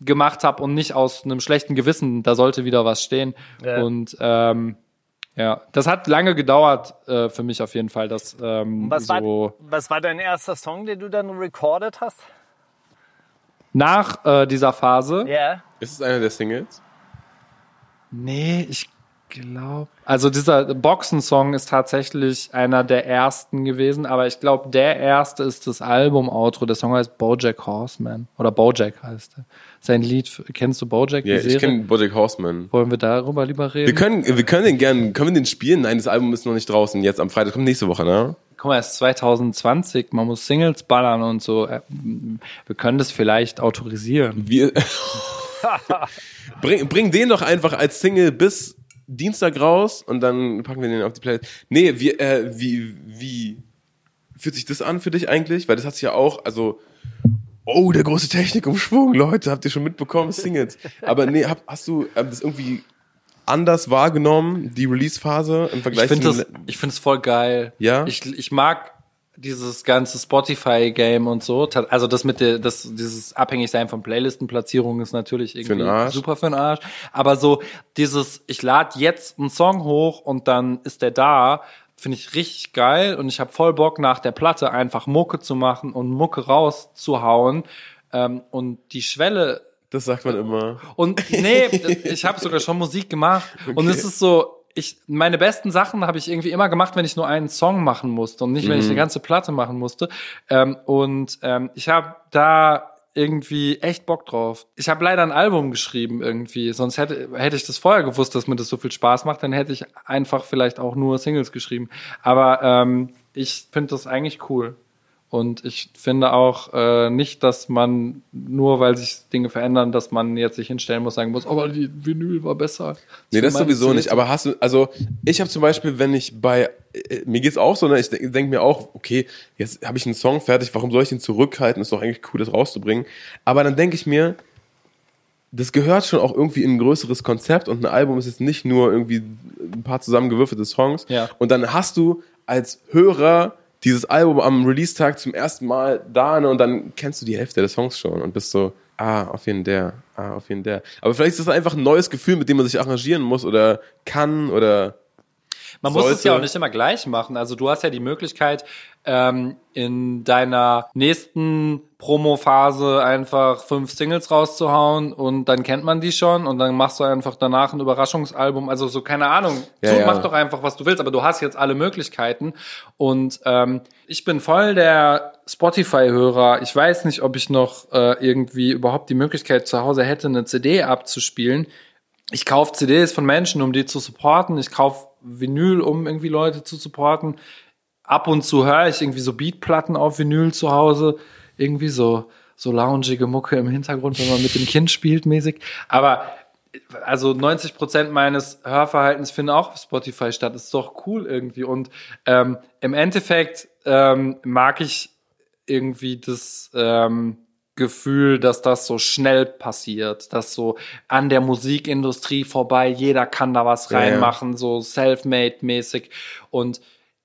gemacht habe und nicht aus einem schlechten Gewissen, da sollte wieder was stehen. Ja. Und ähm, ja, das hat lange gedauert äh, für mich auf jeden Fall, dass ähm, Was, so war, was war dein erster Song, den du dann recorded hast? Nach äh, dieser Phase. Ja. Ist es einer der Singles? Nee, ich glaube. Also dieser Boxen-Song ist tatsächlich einer der ersten gewesen, aber ich glaube, der erste ist das Album-Outro. Der Song heißt Bojack Horseman. Oder Bojack heißt er. Sein Lied, kennst du Bojack? Ja, ich kenne Bojack Horseman. Wollen wir darüber lieber reden? Wir können, wir können den gerne, können wir den spielen? Nein, das Album ist noch nicht draußen. Jetzt am Freitag kommt nächste Woche, ne? Guck mal, es ist 2020, man muss Singles ballern und so. Äh, Wir können das vielleicht autorisieren. Wir bring, bring den doch einfach als Single bis Dienstag raus und dann packen wir den auf die Playlist. Nee, wie, äh, wie, wie fühlt sich das an für dich eigentlich? Weil das hat sich ja auch, also, oh, der große Technikumschwung, Leute, habt ihr schon mitbekommen, Singles. Aber nee, hab, hast du ähm, das irgendwie anders wahrgenommen, die Release-Phase im Vergleich Ich finde zu das, ich finde es voll geil. Ja? Ich, ich mag dieses ganze Spotify-Game und so. Also das mit der, das, dieses Abhängigsein von Playlistenplatzierungen ist natürlich irgendwie Arsch. super für den Arsch. Aber so dieses, ich lade jetzt einen Song hoch und dann ist der da, finde ich richtig geil und ich habe voll Bock nach der Platte einfach Mucke zu machen und Mucke rauszuhauen. Ähm, und die Schwelle Das sagt man immer. und nee, ich habe sogar schon Musik gemacht. Und es ist so, ich, meine besten Sachen habe ich irgendwie immer gemacht, wenn ich nur einen Song machen musste und nicht, wenn ich eine ganze Platte machen musste. Ähm, und ähm, ich habe da irgendwie echt Bock drauf. Ich habe leider ein Album geschrieben irgendwie, sonst hätte, hätte ich das vorher gewusst, dass mir das so viel Spaß macht, dann hätte ich einfach vielleicht auch nur Singles geschrieben. Aber ähm, ich finde das eigentlich cool. Und ich finde auch äh, nicht, dass man nur, weil sich Dinge verändern, dass man jetzt sich hinstellen muss, sagen muss, oh, aber die Vinyl war besser. Nee, das sowieso Ziele- nicht. Aber hast du, also ich habe zum Beispiel, wenn ich bei, äh, mir geht's auch so, ne, ich denke denk mir auch, okay, jetzt habe ich einen Song fertig, warum soll ich den zurückhalten? Ist doch eigentlich cool, das rauszubringen. Aber dann denke ich mir, das gehört schon auch irgendwie in ein größeres Konzept und ein Album ist jetzt nicht nur irgendwie ein paar zusammengewürfelte Songs. Ja. Und dann hast du als Hörer dieses Album am Release-Tag zum ersten Mal da ne, und dann kennst du die Hälfte der Songs schon und bist so, ah, auf jeden der, ah, auf jeden der. Aber vielleicht ist das einfach ein neues Gefühl, mit dem man sich arrangieren muss oder kann oder Man muss es sollte- ja auch nicht immer gleich machen. Also du hast ja die Möglichkeit, ähm, in deiner nächsten Promo-Phase einfach fünf Singles rauszuhauen und dann kennt man die schon und dann machst du einfach danach ein Überraschungsalbum. Also so, keine Ahnung. Ja, tu, ja. Mach doch einfach, was du willst, aber du hast jetzt alle Möglichkeiten. Und ähm, ich bin voll der Spotify-Hörer. Ich weiß nicht, ob ich noch äh, irgendwie überhaupt die Möglichkeit zu Hause hätte, eine CD abzuspielen ich kaufe CDs von Menschen, um die zu supporten. Ich kaufe Vinyl, um irgendwie Leute zu supporten. Ab und zu höre ich irgendwie so Beatplatten auf Vinyl zu Hause. Irgendwie so, so loungige Mucke im Hintergrund, wenn man mit dem Kind spielt mäßig. Aber also 90 Prozent meines Hörverhaltens finden auch auf Spotify statt. Ist doch cool irgendwie. Und ähm, im Endeffekt ähm, mag ich irgendwie das ähm, Gefühl, dass das so schnell passiert, dass so an der Musikindustrie vorbei, jeder kann da was Ja, ja. reinmachen, so self-made-mäßig. Und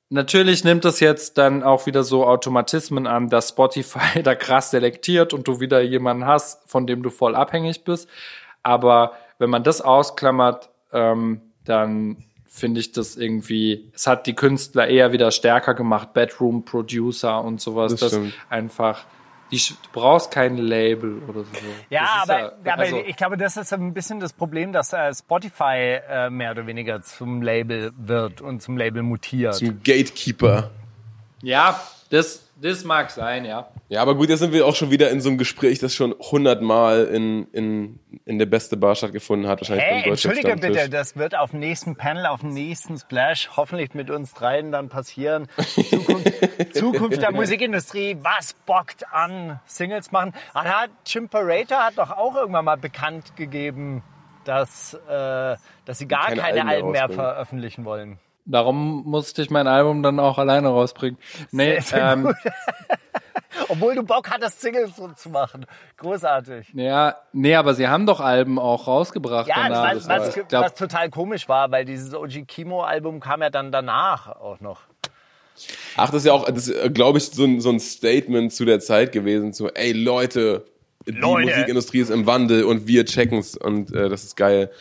natürlich nimmt es jetzt dann auch wieder so Automatismen an, dass Spotify da krass selektiert und du wieder jemanden hast, von dem du voll abhängig bist. Aber wenn man das ausklammert, ähm, dann finde ich das irgendwie, es hat die Künstler eher wieder stärker gemacht, Bedroom Producer und sowas, Das das, einfach, die, sch- du brauchst kein Label oder so. Ja, aber, aber also, ich glaube, das ist ein bisschen das Problem, dass äh, Spotify äh, mehr oder weniger zum Label wird und zum Label mutiert. zum Gatekeeper. ja, das, das mag sein, ja. Ja, aber gut, jetzt sind wir auch schon wieder in so einem Gespräch, das schon hundertmal in, in, in der beste Bar stattgefunden hat. Wahrscheinlich Hey, beim Deutschen entschuldige Stammtisch. bitte, das wird auf dem nächsten Panel, auf dem nächsten Splash hoffentlich mit uns dreien dann passieren. Zukunft, Zukunft der Musikindustrie, was bockt an Singles machen? Ah, da hat Jim Parater hat doch auch irgendwann mal bekannt gegeben, dass, äh, dass sie gar Keine keine, Alben mehr Alben mehr veröffentlichen wollen. Darum musste ich mein Album dann auch alleine rausbringen. Nee, Sehr, sehr ähm, Obwohl du Bock hattest, Singles so zu machen. Großartig. ja, nee, aber sie haben doch Alben auch rausgebracht Ja, danach. was, was, Ich glaub, was total komisch war, weil dieses OG Kimo-Album kam ja dann danach auch noch. Ach, das ist ja auch, das ist, glaube ich, so ein, so ein Statement zu der Zeit gewesen, so, ey Leute, die Leute. Musikindustrie ist im Wandel und wir checken's und äh, das ist geil.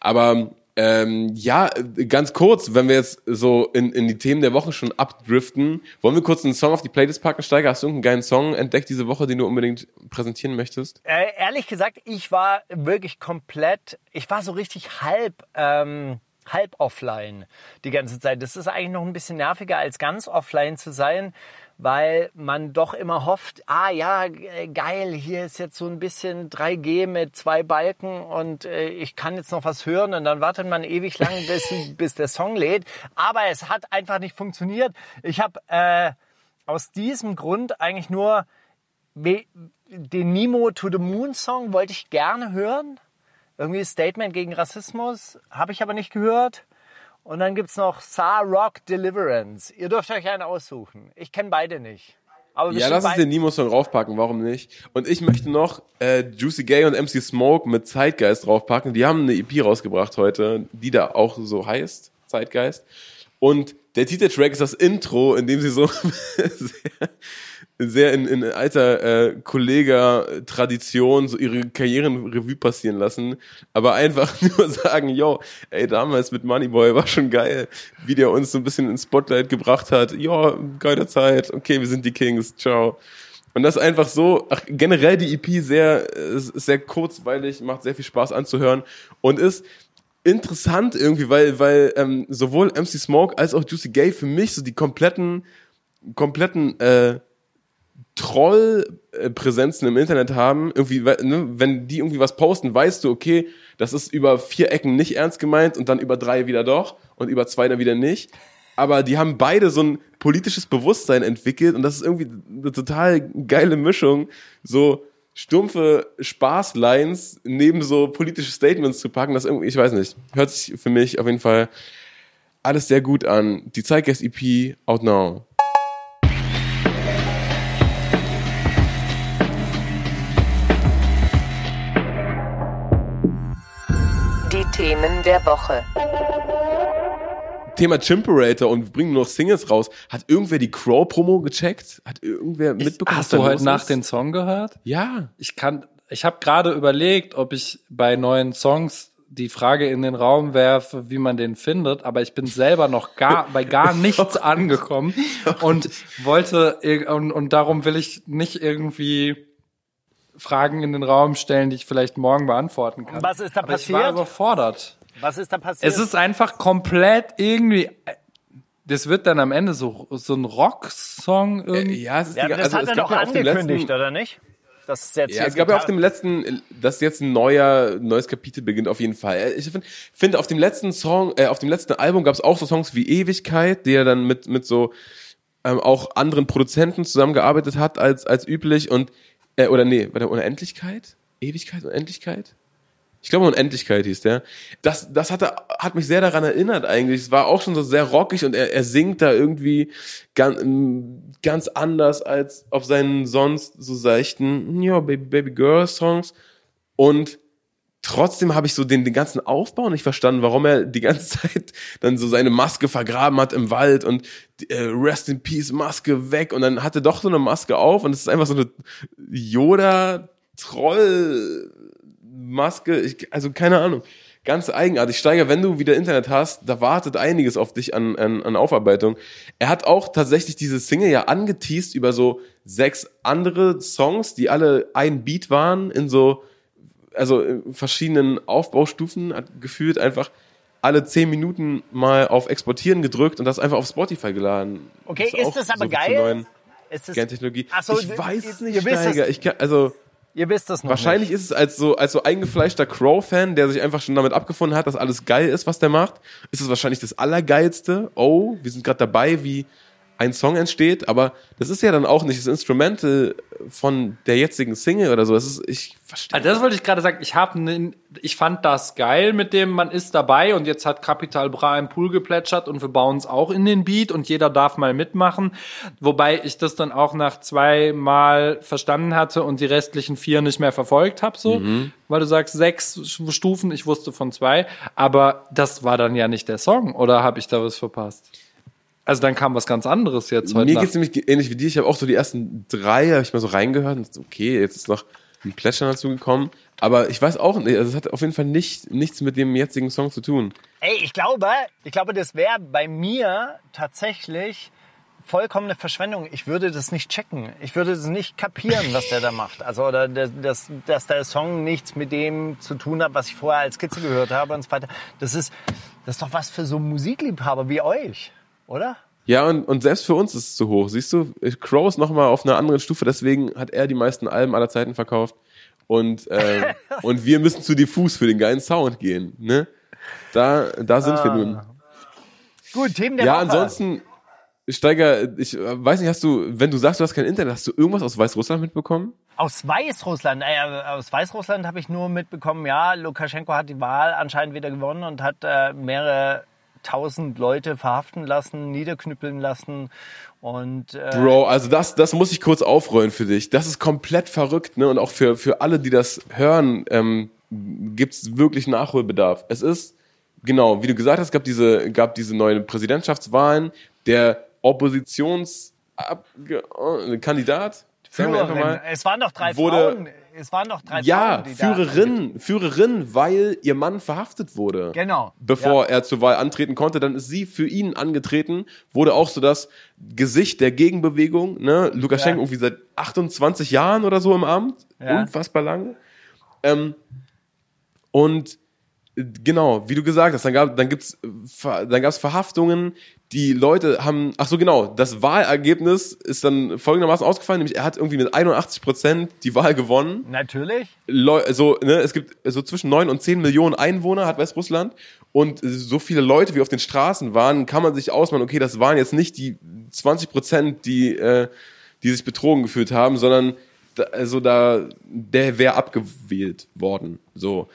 Aber ähm, ja, ganz kurz, wenn wir jetzt so in, in die Themen der Woche schon abdriften, wollen wir kurz einen Song auf die Playlist packen, Steiger? Hast du irgendeinen geilen Song entdeckt diese Woche, den du unbedingt präsentieren möchtest? Äh, ehrlich gesagt, ich war wirklich komplett, ich war so richtig halb, ähm, halb offline die ganze Zeit. Das ist eigentlich noch ein bisschen nerviger, als ganz offline zu sein, weil man doch immer hofft, ah ja, äh, geil, hier ist jetzt so ein bisschen 3G mit zwei Balken und äh, ich kann jetzt noch was hören und dann wartet man ewig lang, bis, bis der Song lädt. Aber es hat einfach nicht funktioniert. Ich habe äh, aus diesem Grund eigentlich nur den Nemo to the Moon Song wollte ich gerne hören. Irgendwie Statement gegen Rassismus, habe ich aber nicht gehört. Und dann gibt's noch Sa Rock Deliverance. Ihr dürft euch einen aussuchen. Ich kenne beide nicht. Aber Ja, lass uns den Nemo-Song raufpacken, warum nicht? Und ich möchte noch äh, Juicy Gay und MC Smoke mit Zeitgeist draufpacken. Die haben eine EP rausgebracht heute, die da auch so heißt, Zeitgeist. Und der Titeltrack ist das Intro, in dem sie so sehr, in, in alter äh, Kollega-Tradition so ihre Karrieren Revue passieren lassen, aber einfach nur sagen, yo, ey, damals mit Moneyboy war schon geil, wie der uns so ein bisschen ins Spotlight gebracht hat. Ja, geile Zeit, okay, wir sind die Kings, ciao. Und das einfach so, ach, generell die EP sehr, äh, ist sehr kurzweilig, macht sehr viel Spaß anzuhören und ist interessant irgendwie, weil, weil ähm, sowohl MC Smoke als auch Juicy Gay für mich so die kompletten, kompletten äh, Trollpräsenzen im Internet haben, irgendwie, ne, wenn die irgendwie was posten, weißt du, okay, das ist über vier Ecken nicht ernst gemeint und dann über drei wieder doch und über zwei dann wieder nicht. Aber die haben beide so ein politisches Bewusstsein entwickelt und das ist irgendwie eine total geile Mischung, so stumpfe Spaßlines neben so politische Statements zu packen, das irgendwie, ich weiß nicht, hört sich für mich auf jeden Fall alles sehr gut an. Die Zeitgeist EP out now. Der Woche. Thema Chimperator und wir bringen nur noch Singles raus. Hat irgendwer die Crow-Promo gecheckt? Hat irgendwer mitbekommen? Hast was da du heute nach den Song gehört? Ja. Ich kann, ich habe gerade überlegt, ob ich bei neuen Songs die Frage in den Raum werfe, wie man den findet, aber ich bin selber noch gar bei gar nichts angekommen und wollte und, und darum will ich nicht irgendwie Fragen in den Raum stellen, die ich vielleicht morgen beantworten kann. Was ist da aber Ich war passiert? überfordert. Was ist da passiert? Es ist einfach komplett irgendwie. Das wird dann am Ende so so ein Rock-Song irgendwie. Ja, es ist ja, die, das also hat es er doch ja auf dem angekündigt, letzten, oder nicht? Das ist jetzt Ja, es gab ja auf dem letzten, dass jetzt ein neuer, neues Kapitel beginnt, auf jeden Fall. Ich finde, find, auf dem letzten Song, äh, auf dem letzten Album gab es auch so Songs wie Ewigkeit, der dann mit, mit so ähm, auch anderen Produzenten zusammengearbeitet hat als, als üblich und, äh, oder nee, war der Unendlichkeit? Ewigkeit, Unendlichkeit? Ich glaube, Unendlichkeit hieß der. Das, das hatte, hat mich sehr daran erinnert eigentlich. Es war auch schon so sehr rockig und er, er singt da irgendwie ganz, ganz anders als auf seinen sonst so seichten, ja, Baby, Baby Girl Songs. Und trotzdem habe ich so den, den ganzen Aufbau nicht verstanden, warum er die ganze Zeit dann so seine Maske vergraben hat im Wald und äh, Rest in Peace Maske weg und dann hatte doch so eine Maske auf und es ist einfach so eine Yoda Troll Maske, ich, also keine Ahnung. Ganz eigenartig. Steiger, wenn du wieder Internet hast, da wartet einiges auf dich an, an, an Aufarbeitung. Er hat auch tatsächlich diese Single ja angeteased über so sechs andere Songs, die alle ein Beat waren, in so, also in verschiedenen Aufbaustufen, hat gefühlt einfach alle zehn Minuten mal auf Exportieren gedrückt und das einfach auf Spotify geladen. Okay, ist auch das aber so geil? Ist das, Gentechnologie. Ach so, ich weiß es nicht, Steiger. Ich kann, also, ihr wisst das noch Wahrscheinlich ist es als so, als so eingefleischter Crow-Fan, der sich einfach schon damit abgefunden hat, dass alles geil ist, was der macht, ist es wahrscheinlich das Allergeilste. Oh, wir sind gerade dabei, wie ein Song entsteht, aber das ist ja dann auch nicht das Instrumental von der jetzigen Single oder so. Das ist, ich verstehe. Also das wollte ich gerade sagen. Ich habe, ich fand das geil mit dem, man ist dabei und jetzt hat Capital Bra im Pool geplätschert und wir bauen es auch in den Beat und jeder darf mal mitmachen. Wobei ich das dann auch nach zweimal verstanden hatte und die restlichen vier nicht mehr verfolgt habe, so, weil du sagst sechs Stufen, ich wusste von zwei, aber das war dann ja nicht der Song oder habe ich da was verpasst? Also dann kam was ganz anderes jetzt heute. Mir Nacht. geht's nämlich ähnlich wie dir. Ich habe auch so die ersten drei, habe ich mal so reingehört und okay, jetzt ist noch ein Plätschern dazu gekommen. Aber ich weiß auch nicht, also es hat auf jeden Fall nicht, nichts mit dem jetzigen Song zu tun. Ey, ich glaube, ich glaube, das wäre bei mir tatsächlich vollkommene Verschwendung. Ich würde das nicht checken. Ich würde das nicht kapieren, was der da macht. Also, oder dass, dass, dass der Song nichts mit dem zu tun hat, was ich vorher als Skizze gehört habe und so weiter. Das ist, das ist doch was für so Musikliebhaber wie euch, oder? Ja, und, und selbst für uns ist es zu hoch. Siehst du, Crow ist nochmal auf einer anderen Stufe, deswegen hat er die meisten Alben aller Zeiten verkauft. Und, äh, und wir müssen zu diffus für den geilen Sound gehen. Ne? Da, da sind wir nun. Gut, Themen der Ja, Woche. ansonsten, Steiger, ich weiß nicht, hast du, wenn du sagst, du hast kein Internet, hast du irgendwas aus Weißrussland mitbekommen? Aus Weißrussland, äh, aus Weißrussland habe ich nur mitbekommen, ja, Lukaschenko hat die Wahl anscheinend wieder gewonnen und hat äh, mehrere tausend Leute verhaften lassen, niederknüppeln lassen und äh, Bro, also das, das muss ich kurz aufrollen für dich. Das ist komplett verrückt, ne? Und auch für, für alle, die das hören, ähm, gibt's wirklich Nachholbedarf. Es ist, genau, wie du gesagt hast, gab diese, gab diese neuen Präsidentschaftswahlen. Der Oppositionskandidat, einfach Führerin. mal, Es waren doch drei wurde- Frauen. Es waren doch drei ja, Frauen, Führerin, Führerin, weil ihr Mann verhaftet wurde. Genau. Bevor er zur Wahl antreten konnte, dann ist sie für ihn angetreten, wurde auch so das Gesicht der Gegenbewegung, ne? Lukaschenko Ja. irgendwie seit 28 Jahren oder so im Amt, Ja. unfassbar lange. Ähm, und Genau, wie du gesagt hast, dann gab dann gibt's dann gab's Verhaftungen, die Leute haben ach so genau, das Wahlergebnis ist dann folgendermaßen ausgefallen, nämlich er hat irgendwie mit 81 Prozent die Wahl gewonnen. Natürlich. Leu so, ne, es gibt so zwischen 9 und 10 Millionen Einwohner hat Weißrussland und so viele Leute wie auf den Straßen waren, kann man sich ausmalen, okay, das waren jetzt nicht die 20 Prozent, die, äh, die sich betrogen gefühlt haben, sondern also da, der wäre abgewählt worden, so.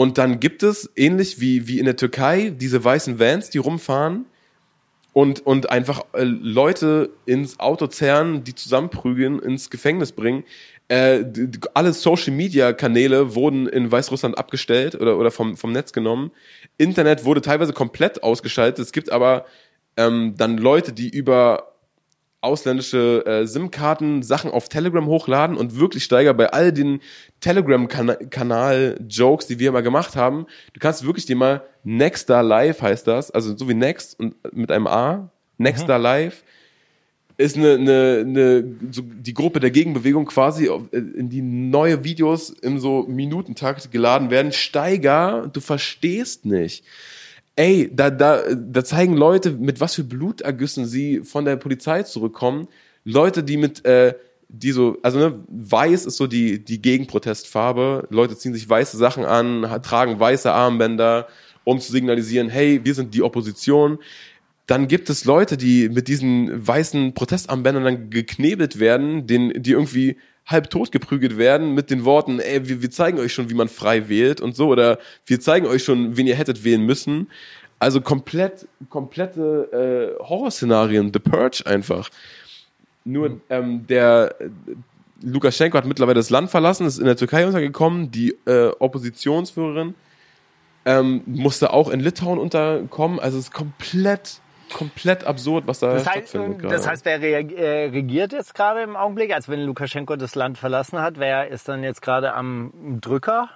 Und dann gibt es, ähnlich wie, wie in der Türkei, diese weißen Vans, die rumfahren und, und einfach äh, Leute ins Auto zerren, die zusammenprügeln, ins Gefängnis bringen. Äh, alle Social Media Kanäle wurden in Weißrussland abgestellt oder, oder vom, vom Netz genommen. Internet wurde teilweise komplett ausgeschaltet. Es gibt aber ähm, dann Leute, die über ausländische äh, SIM-Karten Sachen auf Telegram hochladen und wirklich steiger bei all den Telegram-Kanal-Jokes, die wir mal gemacht haben. Du kannst wirklich dir mal Nexta Live heißt das, also so wie Next und mit einem A, Nexta Live ist eine, eine, eine so die Gruppe der Gegenbewegung quasi, in die neue Videos im so Minutentakt geladen werden. Steiger, du verstehst nicht. Ey, da, da, da zeigen Leute, mit was für Blutergüssen sie von der Polizei zurückkommen. Leute, die mit, äh, die so, also ne, weiß ist so die, die Gegenprotestfarbe. Leute ziehen sich weiße Sachen an, tragen weiße Armbänder, um zu signalisieren, hey, wir sind die Opposition. Dann gibt es Leute, die mit diesen weißen Protestarmbändern dann geknebelt werden, den, die irgendwie halb tot geprügelt werden mit den Worten, ey, wir, wir zeigen euch schon, wie man frei wählt und so, oder wir zeigen euch schon, wen ihr hättet wählen müssen. Also komplett, komplette äh, Horrorszenarien, The Purge einfach. Nur ähm, der äh, Lukaschenko hat mittlerweile das Land verlassen, ist in der Türkei untergekommen, die äh, Oppositionsführerin ähm, musste auch in Litauen unterkommen. Also es ist komplett, komplett absurd, was da Das heißt, stattfindet. gerade. das heißt, wer äh, regiert jetzt gerade im Augenblick? Also wenn Lukaschenko das Land verlassen hat, wer ist dann jetzt gerade am Drücker?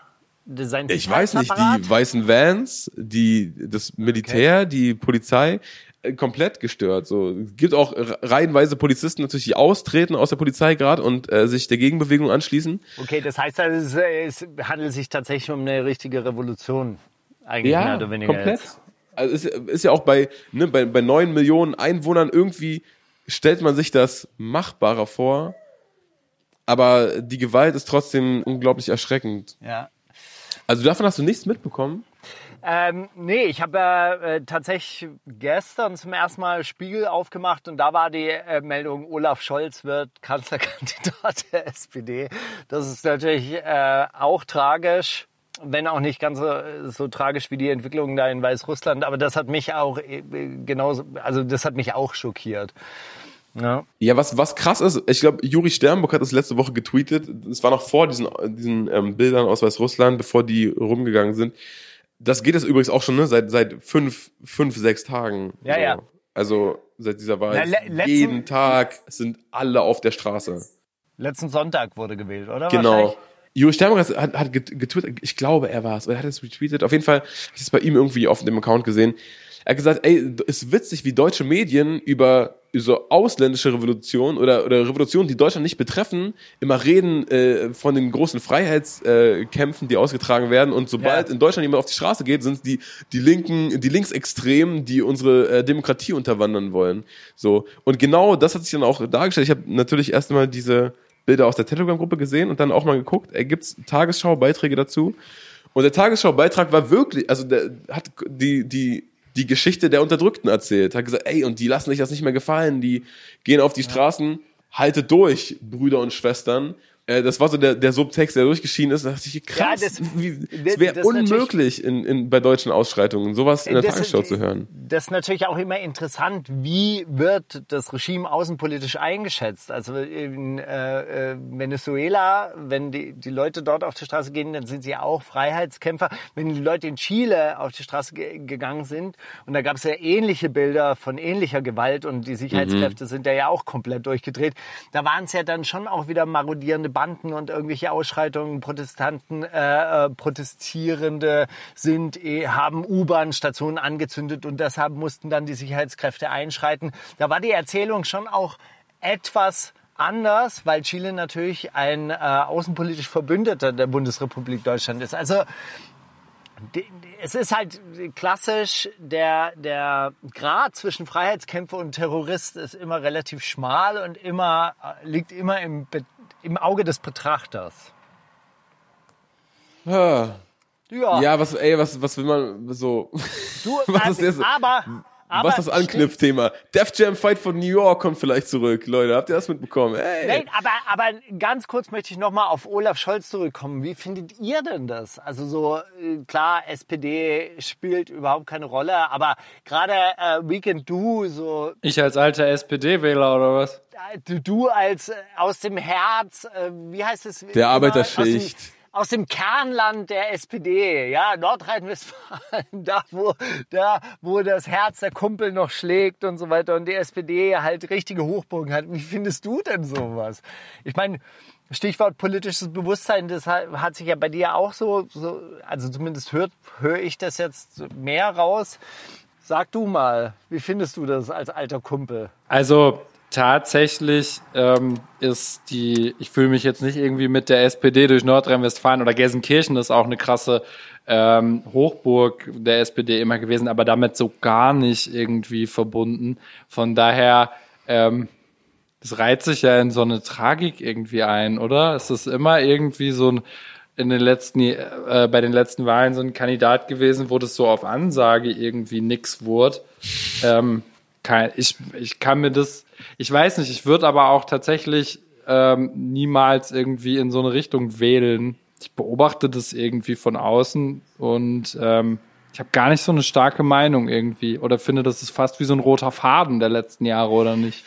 Sein ich weiß nicht, die weißen Vans, die, das Militär, die Polizei, äh, komplett gestört. So es gibt auch re- reihenweise Polizisten natürlich, die austreten aus der Polizei gerade und äh, sich der Gegenbewegung anschließen. Okay, das heißt, also, es, es handelt sich tatsächlich um eine richtige Revolution. Eigentlich mehr oder weniger komplett. jetzt. Also ist, ist ja auch bei, ne, bei, bei neun Millionen Einwohnern irgendwie stellt man sich das machbarer vor. Aber die Gewalt ist trotzdem unglaublich erschreckend. Ja. Also davon hast du nichts mitbekommen? Ähm, nee, ich habe äh, tatsächlich gestern zum ersten Mal Spiegel aufgemacht und da war die äh, Meldung, Olaf Scholz wird Kanzlerkandidat der SPD. Das ist natürlich äh, auch tragisch, wenn auch nicht ganz so, so tragisch wie die Entwicklung da in Weißrussland. Aber das hat mich auch äh, genauso, also das hat mich auch schockiert. Ja. Ja, was, was krass ist, ich glaube, Juri Sternburg hat das letzte Woche getweetet. Es war noch vor diesen, diesen ähm, Bildern aus Weißrussland, bevor die rumgegangen sind. Das geht es übrigens auch schon ne, seit, seit fünf, fünf, sechs Tagen. Ja, ja. Also seit dieser Wahl. Na, le- Jeden Tag sind alle auf der Straße. Letzten Sonntag wurde gewählt, oder? Genau. Juri Sternburg hat, hat get- getwittert, ich glaube, er war es, oder er hat es retweetet. Auf jeden Fall habe ich es bei ihm irgendwie auf dem Account gesehen. Er hat gesagt, ey, ist witzig, wie deutsche Medien über so ausländische Revolutionen oder, oder Revolutionen, die Deutschland nicht betreffen, immer reden äh, von den großen Freiheitskämpfen, äh, die ausgetragen werden. Und sobald Ja. in Deutschland jemand auf die Straße geht, sind es die, die Linken, die Linksextremen, die unsere äh, Demokratie unterwandern wollen. So. Und genau das hat sich dann auch dargestellt. Ich habe natürlich erst einmal diese Bilder aus der Telegram-Gruppe gesehen und dann auch mal geguckt, äh, gibt's Tagesschau-Beiträge dazu. Und der Tagesschau-Beitrag war wirklich, also der hat die, die, die Geschichte der Unterdrückten erzählt. Hat gesagt, ey, und die lassen sich das nicht mehr gefallen, die gehen auf die Straßen, haltet durch, Brüder und Schwestern. Äh, das war so der, der Subtext, der durchgeschieden ist. Da dachte ich, krass, Ja, das- das- es wäre unmöglich in, in, bei deutschen Ausschreitungen, sowas in der Das- Tagesschau zu hören. Das ist natürlich auch immer interessant, wie wird das Regime außenpolitisch eingeschätzt. Also in äh, äh, Venezuela, wenn die, die Leute dort auf die Straße gehen, dann sind sie auch Freiheitskämpfer. Wenn die Leute in Chile auf die Straße ge gegangen sind, und da gab es ja ähnliche Bilder von ähnlicher Gewalt und die Sicherheitskräfte sind da ja auch komplett durchgedreht, da waren es ja dann schon auch wieder marodierende Banden und irgendwelche Ausschreitungen, Protestanten, äh, äh, Protestierende sind, eh, haben U-Bahn-Stationen angezündet und deshalb mussten dann die Sicherheitskräfte einschreiten. Da war die Erzählung schon auch etwas anders, weil Chile natürlich ein äh, außenpolitisch Verbündeter der Bundesrepublik Deutschland ist. Also es ist halt klassisch, der, der Grad zwischen Freiheitskämpfer und Terrorist ist immer relativ schmal und immer, äh, liegt immer im, im Auge des Betrachters. Ja, Ja, was, ey, was, was will man so. du, was ist also, jetzt- aber, aber was das Anknüpfthema? Def Jam Fight von New York kommt vielleicht zurück, Leute. Habt ihr das mitbekommen? Ey. Nein, aber, aber ganz kurz möchte ich nochmal auf Olaf Scholz zurückkommen. Wie findet ihr denn das? Also so, äh, klar, SPD spielt überhaupt keine Rolle, aber gerade äh, Weekend Du, so Ich als alter SPD-Wähler oder was? äh, du, du als äh, aus dem Herz, äh, wie heißt es? Der Arbeiterschicht. Aus dem, Kernland der SPD, ja, Nordrhein-Westfalen, da wo, da wo das Herz der Kumpel noch schlägt und so weiter und die SPD halt richtige Hochburgen hat. Wie findest du denn sowas? Ich meine, Stichwort politisches Bewusstsein, das hat, sich ja bei dir auch so, so also zumindest höre ich das jetzt mehr raus. Sag du mal, wie findest du das als alter Kumpel? Also tatsächlich ähm, ist die, ich fühle mich jetzt nicht irgendwie mit der SPD durch Nordrhein-Westfalen oder Gelsenkirchen, ist auch eine krasse ähm, Hochburg der SPD immer gewesen, aber damit so gar nicht irgendwie verbunden. Von daher, ähm, das reiht sich ja in so eine Tragik irgendwie ein, oder? Es ist immer irgendwie so ein in den letzten äh, bei den letzten Wahlen so ein Kandidat gewesen, wo das so auf Ansage irgendwie nix wurde. Ähm, kein, ich, ich kann mir das, ich weiß nicht, ich würde aber auch tatsächlich ähm, niemals irgendwie in so eine Richtung wählen. Ich beobachte das irgendwie von außen und ähm, ich habe gar nicht so eine starke Meinung irgendwie oder finde, das ist fast wie so ein roter Faden der letzten Jahre oder nicht.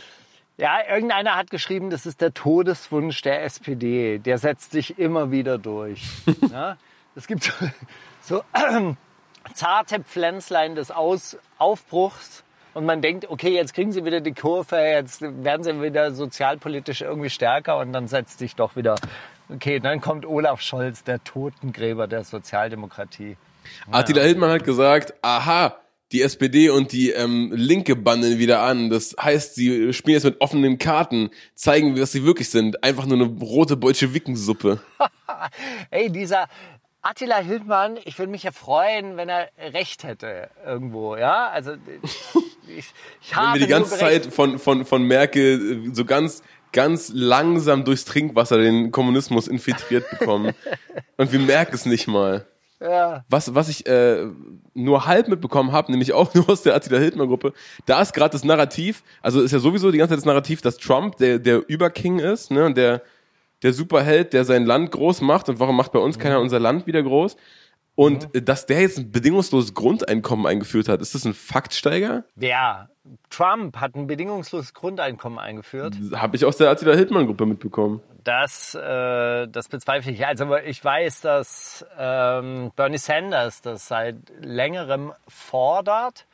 Ja, irgendeiner hat geschrieben, das ist der Todeswunsch der SPD. Der setzt sich immer wieder durch. ja? Es gibt so, so zarte Pflänzlein des Aus Aufbruchs und man denkt, okay, jetzt kriegen sie wieder die Kurve, jetzt werden sie wieder sozialpolitisch irgendwie stärker und dann setzt sich doch wieder, okay, dann kommt Olaf Scholz, der Totengräber der Sozialdemokratie. Attila Hildmann hat gesagt, aha, die SPD und die ähm, Linke bandeln wieder an. Das heißt, sie spielen jetzt mit offenen Karten, zeigen, was sie wirklich sind. Einfach nur eine rote Bolschewikensuppe. Ey, dieser Attila Hildmann, ich würde mich ja freuen, wenn er recht hätte irgendwo, ja? Also ich, ich Wenn habe wir die ganze. Zeit von, von, von Merkel äh, so ganz, ganz langsam durchs Trinkwasser den Kommunismus infiltriert bekommen. und wir merken es nicht mal. Ja. Was, was ich äh, nur halb mitbekommen habe, nämlich auch nur aus der Attila Hildmann-Gruppe, da ist gerade das Narrativ, also ist ja sowieso die ganze Zeit das Narrativ, dass Trump der, der Überking ist, ne, und der, der Superheld, der sein Land groß macht und warum macht bei uns keiner unser Land wieder groß? Und äh, dass der jetzt ein bedingungsloses Grundeinkommen eingeführt hat, ist das ein Faktsteiger? Wer? Trump hat ein bedingungsloses Grundeinkommen eingeführt. Habe ich aus der Attila Hildmann-Gruppe mitbekommen. Das, äh, das bezweifle ich. Also ich weiß, dass ähm, Bernie Sanders das seit längerem fordert.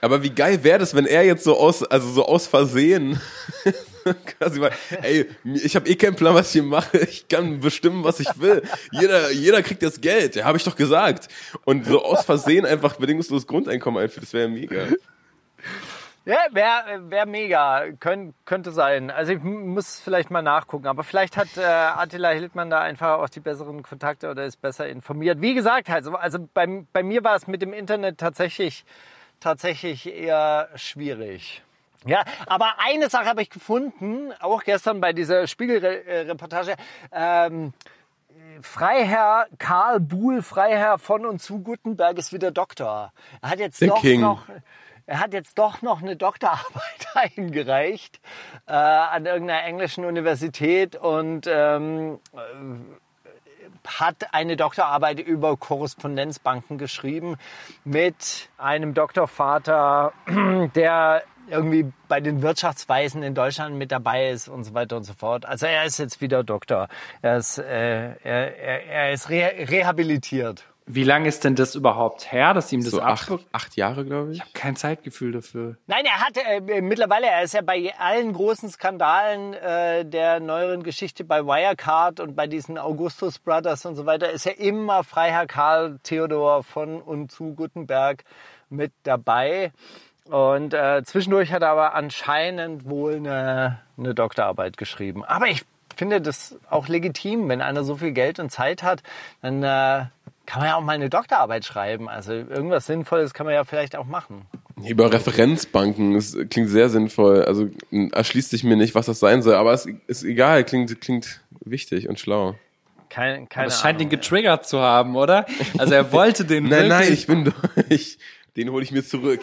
Aber wie geil wäre das, wenn er jetzt so aus, also so aus Versehen quasi mal, ey, ich habe eh keinen Plan, was ich hier mache. Ich kann bestimmen, was ich will. Jeder, jeder kriegt das Geld. Ja, habe ich doch gesagt. Und so aus Versehen einfach bedingungsloses Grundeinkommen einführen, das wäre mega. Ja, wäre wär mega, Könnt, könnte sein. Also ich muss vielleicht mal nachgucken, aber vielleicht hat äh, Attila Hildmann da einfach auch die besseren Kontakte oder ist besser informiert. Wie gesagt, also, also bei, bei mir war es mit dem Internet tatsächlich, tatsächlich eher schwierig. Ja, aber eine Sache habe ich gefunden, auch gestern bei dieser Spiegelreportage. Ähm, Freiherr Karl Buhl, Freiherr von und zu Gutenberg ist wieder Doktor. Er hat jetzt doch King. noch, er hat jetzt doch noch eine Doktorarbeit eingereicht äh, an irgendeiner englischen Universität und ähm, äh, hat eine Doktorarbeit über Korrespondenzbanken geschrieben mit einem Doktorvater, der irgendwie bei den Wirtschaftsweisen in Deutschland mit dabei ist und so weiter und so fort. Also er ist jetzt wieder Doktor. Er ist, äh, er, er, er ist re rehabilitiert. Wie lange ist denn das überhaupt her, dass ihm das So acht, acht Jahre, glaube ich. Kein Zeitgefühl dafür. Nein, er hat äh, mittlerweile, er ist ja bei allen großen Skandalen äh, der neueren Geschichte bei Wirecard und bei diesen Augustus Brothers und so weiter, ist er immer Freiherr Karl Theodor von und zu Gutenberg mit dabei. Und äh, zwischendurch hat er aber anscheinend wohl eine, eine Doktorarbeit geschrieben. Aber ich finde das auch legitim, wenn einer so viel Geld und Zeit hat, dann äh, kann man ja auch mal eine Doktorarbeit schreiben. Also irgendwas Sinnvolles kann man ja vielleicht auch machen. Über Referenzbanken, das klingt sehr sinnvoll. Also erschließt sich mir nicht, was das sein soll, aber es ist egal, klingt, klingt wichtig und schlau. Kein, keine Das scheint ihn Ahnung. getriggert zu haben, oder? Also er wollte den Nein, nein, ich bin durch. Den hole ich mir zurück.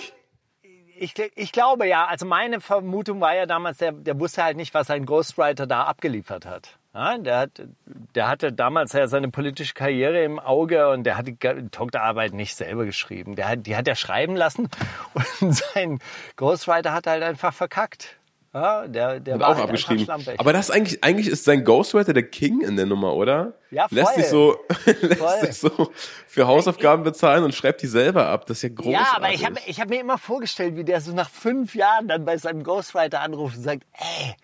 ich, ich glaube ja, also meine Vermutung war ja damals, der, der wusste halt nicht, was ein Ghostwriter da abgeliefert hat. Ja, der, hat, der hatte damals ja seine politische Karriere im Auge und der hat die Doktorarbeit nicht selber geschrieben. Der hat, die hat er schreiben lassen und sein Ghostwriter hat halt einfach verkackt. Ja, der, der Hat war auch halt abgeschrieben. Aber das eigentlich, eigentlich ist sein Ghostwriter der King in der Nummer, oder? Ja, voll. Lässt sich so, lässt sich so für Hausaufgaben bezahlen und schreibt die selber ab. Das ist ja großartig. Ja, aber ich habe ich hab mir immer vorgestellt, wie der so nach fünf Jahren dann bei seinem Ghostwriter anruft und sagt, ey,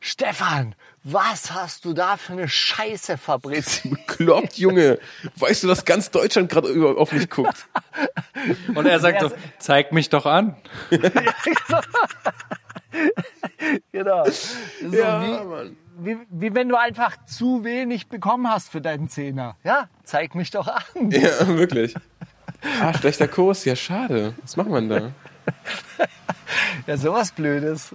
Stefan, was hast du da für eine Scheiße fabriziert? Bekloppt, Junge. Weißt du, dass ganz Deutschland gerade über- auf mich guckt? Und er sagt Ja, so, zeig mich doch an. genau. So wie, wie, wie wenn du einfach zu wenig bekommen hast für deinen Zehner. Ja, zeig mich doch an. Ja, wirklich. Ah, schlechter Kurs. Ja, schade. Was macht man da? Ja, sowas Blödes.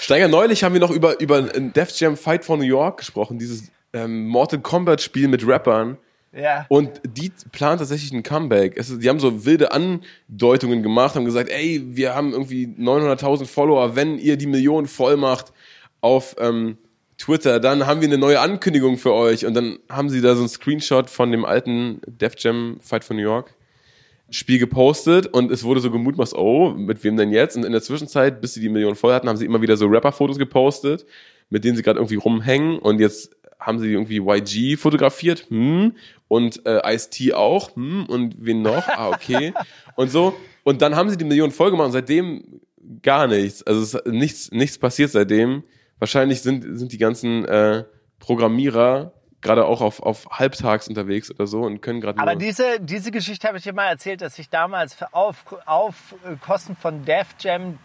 Steiger, neulich haben wir noch über, über ein Def Jam Fight for New York gesprochen, dieses ähm, Mortal Kombat Spiel mit Rappern. Ja. Und die planen tatsächlich ein Comeback. Es die haben so wilde Andeutungen gemacht, haben gesagt, ey, wir haben irgendwie 900.000 Follower, wenn ihr die Millionen voll macht auf ähm, Twitter, dann haben wir eine neue Ankündigung für euch. Und dann haben sie da so einen Screenshot von dem alten Def Jam Fight for New York Spiel gepostet und es wurde so gemutmaßt, oh, mit wem denn jetzt? Und in der Zwischenzeit, bis sie die Millionen voll hatten, haben sie immer wieder so Rapper-Fotos gepostet, mit denen sie gerade irgendwie rumhängen und jetzt haben sie irgendwie YG fotografiert, hm, und äh, Ice-T auch, hm, und wen noch? Ah, okay. und so. Und dann haben sie die Millionen voll gemacht und seitdem gar nichts. Also es ist nichts, nichts passiert seitdem. Wahrscheinlich sind, sind die ganzen äh, Programmierer gerade auch auf, auf halbtags unterwegs oder so und können gerade Aber diese, diese Geschichte habe ich dir mal erzählt, dass ich damals auf, auf äh, Kosten von Def Jam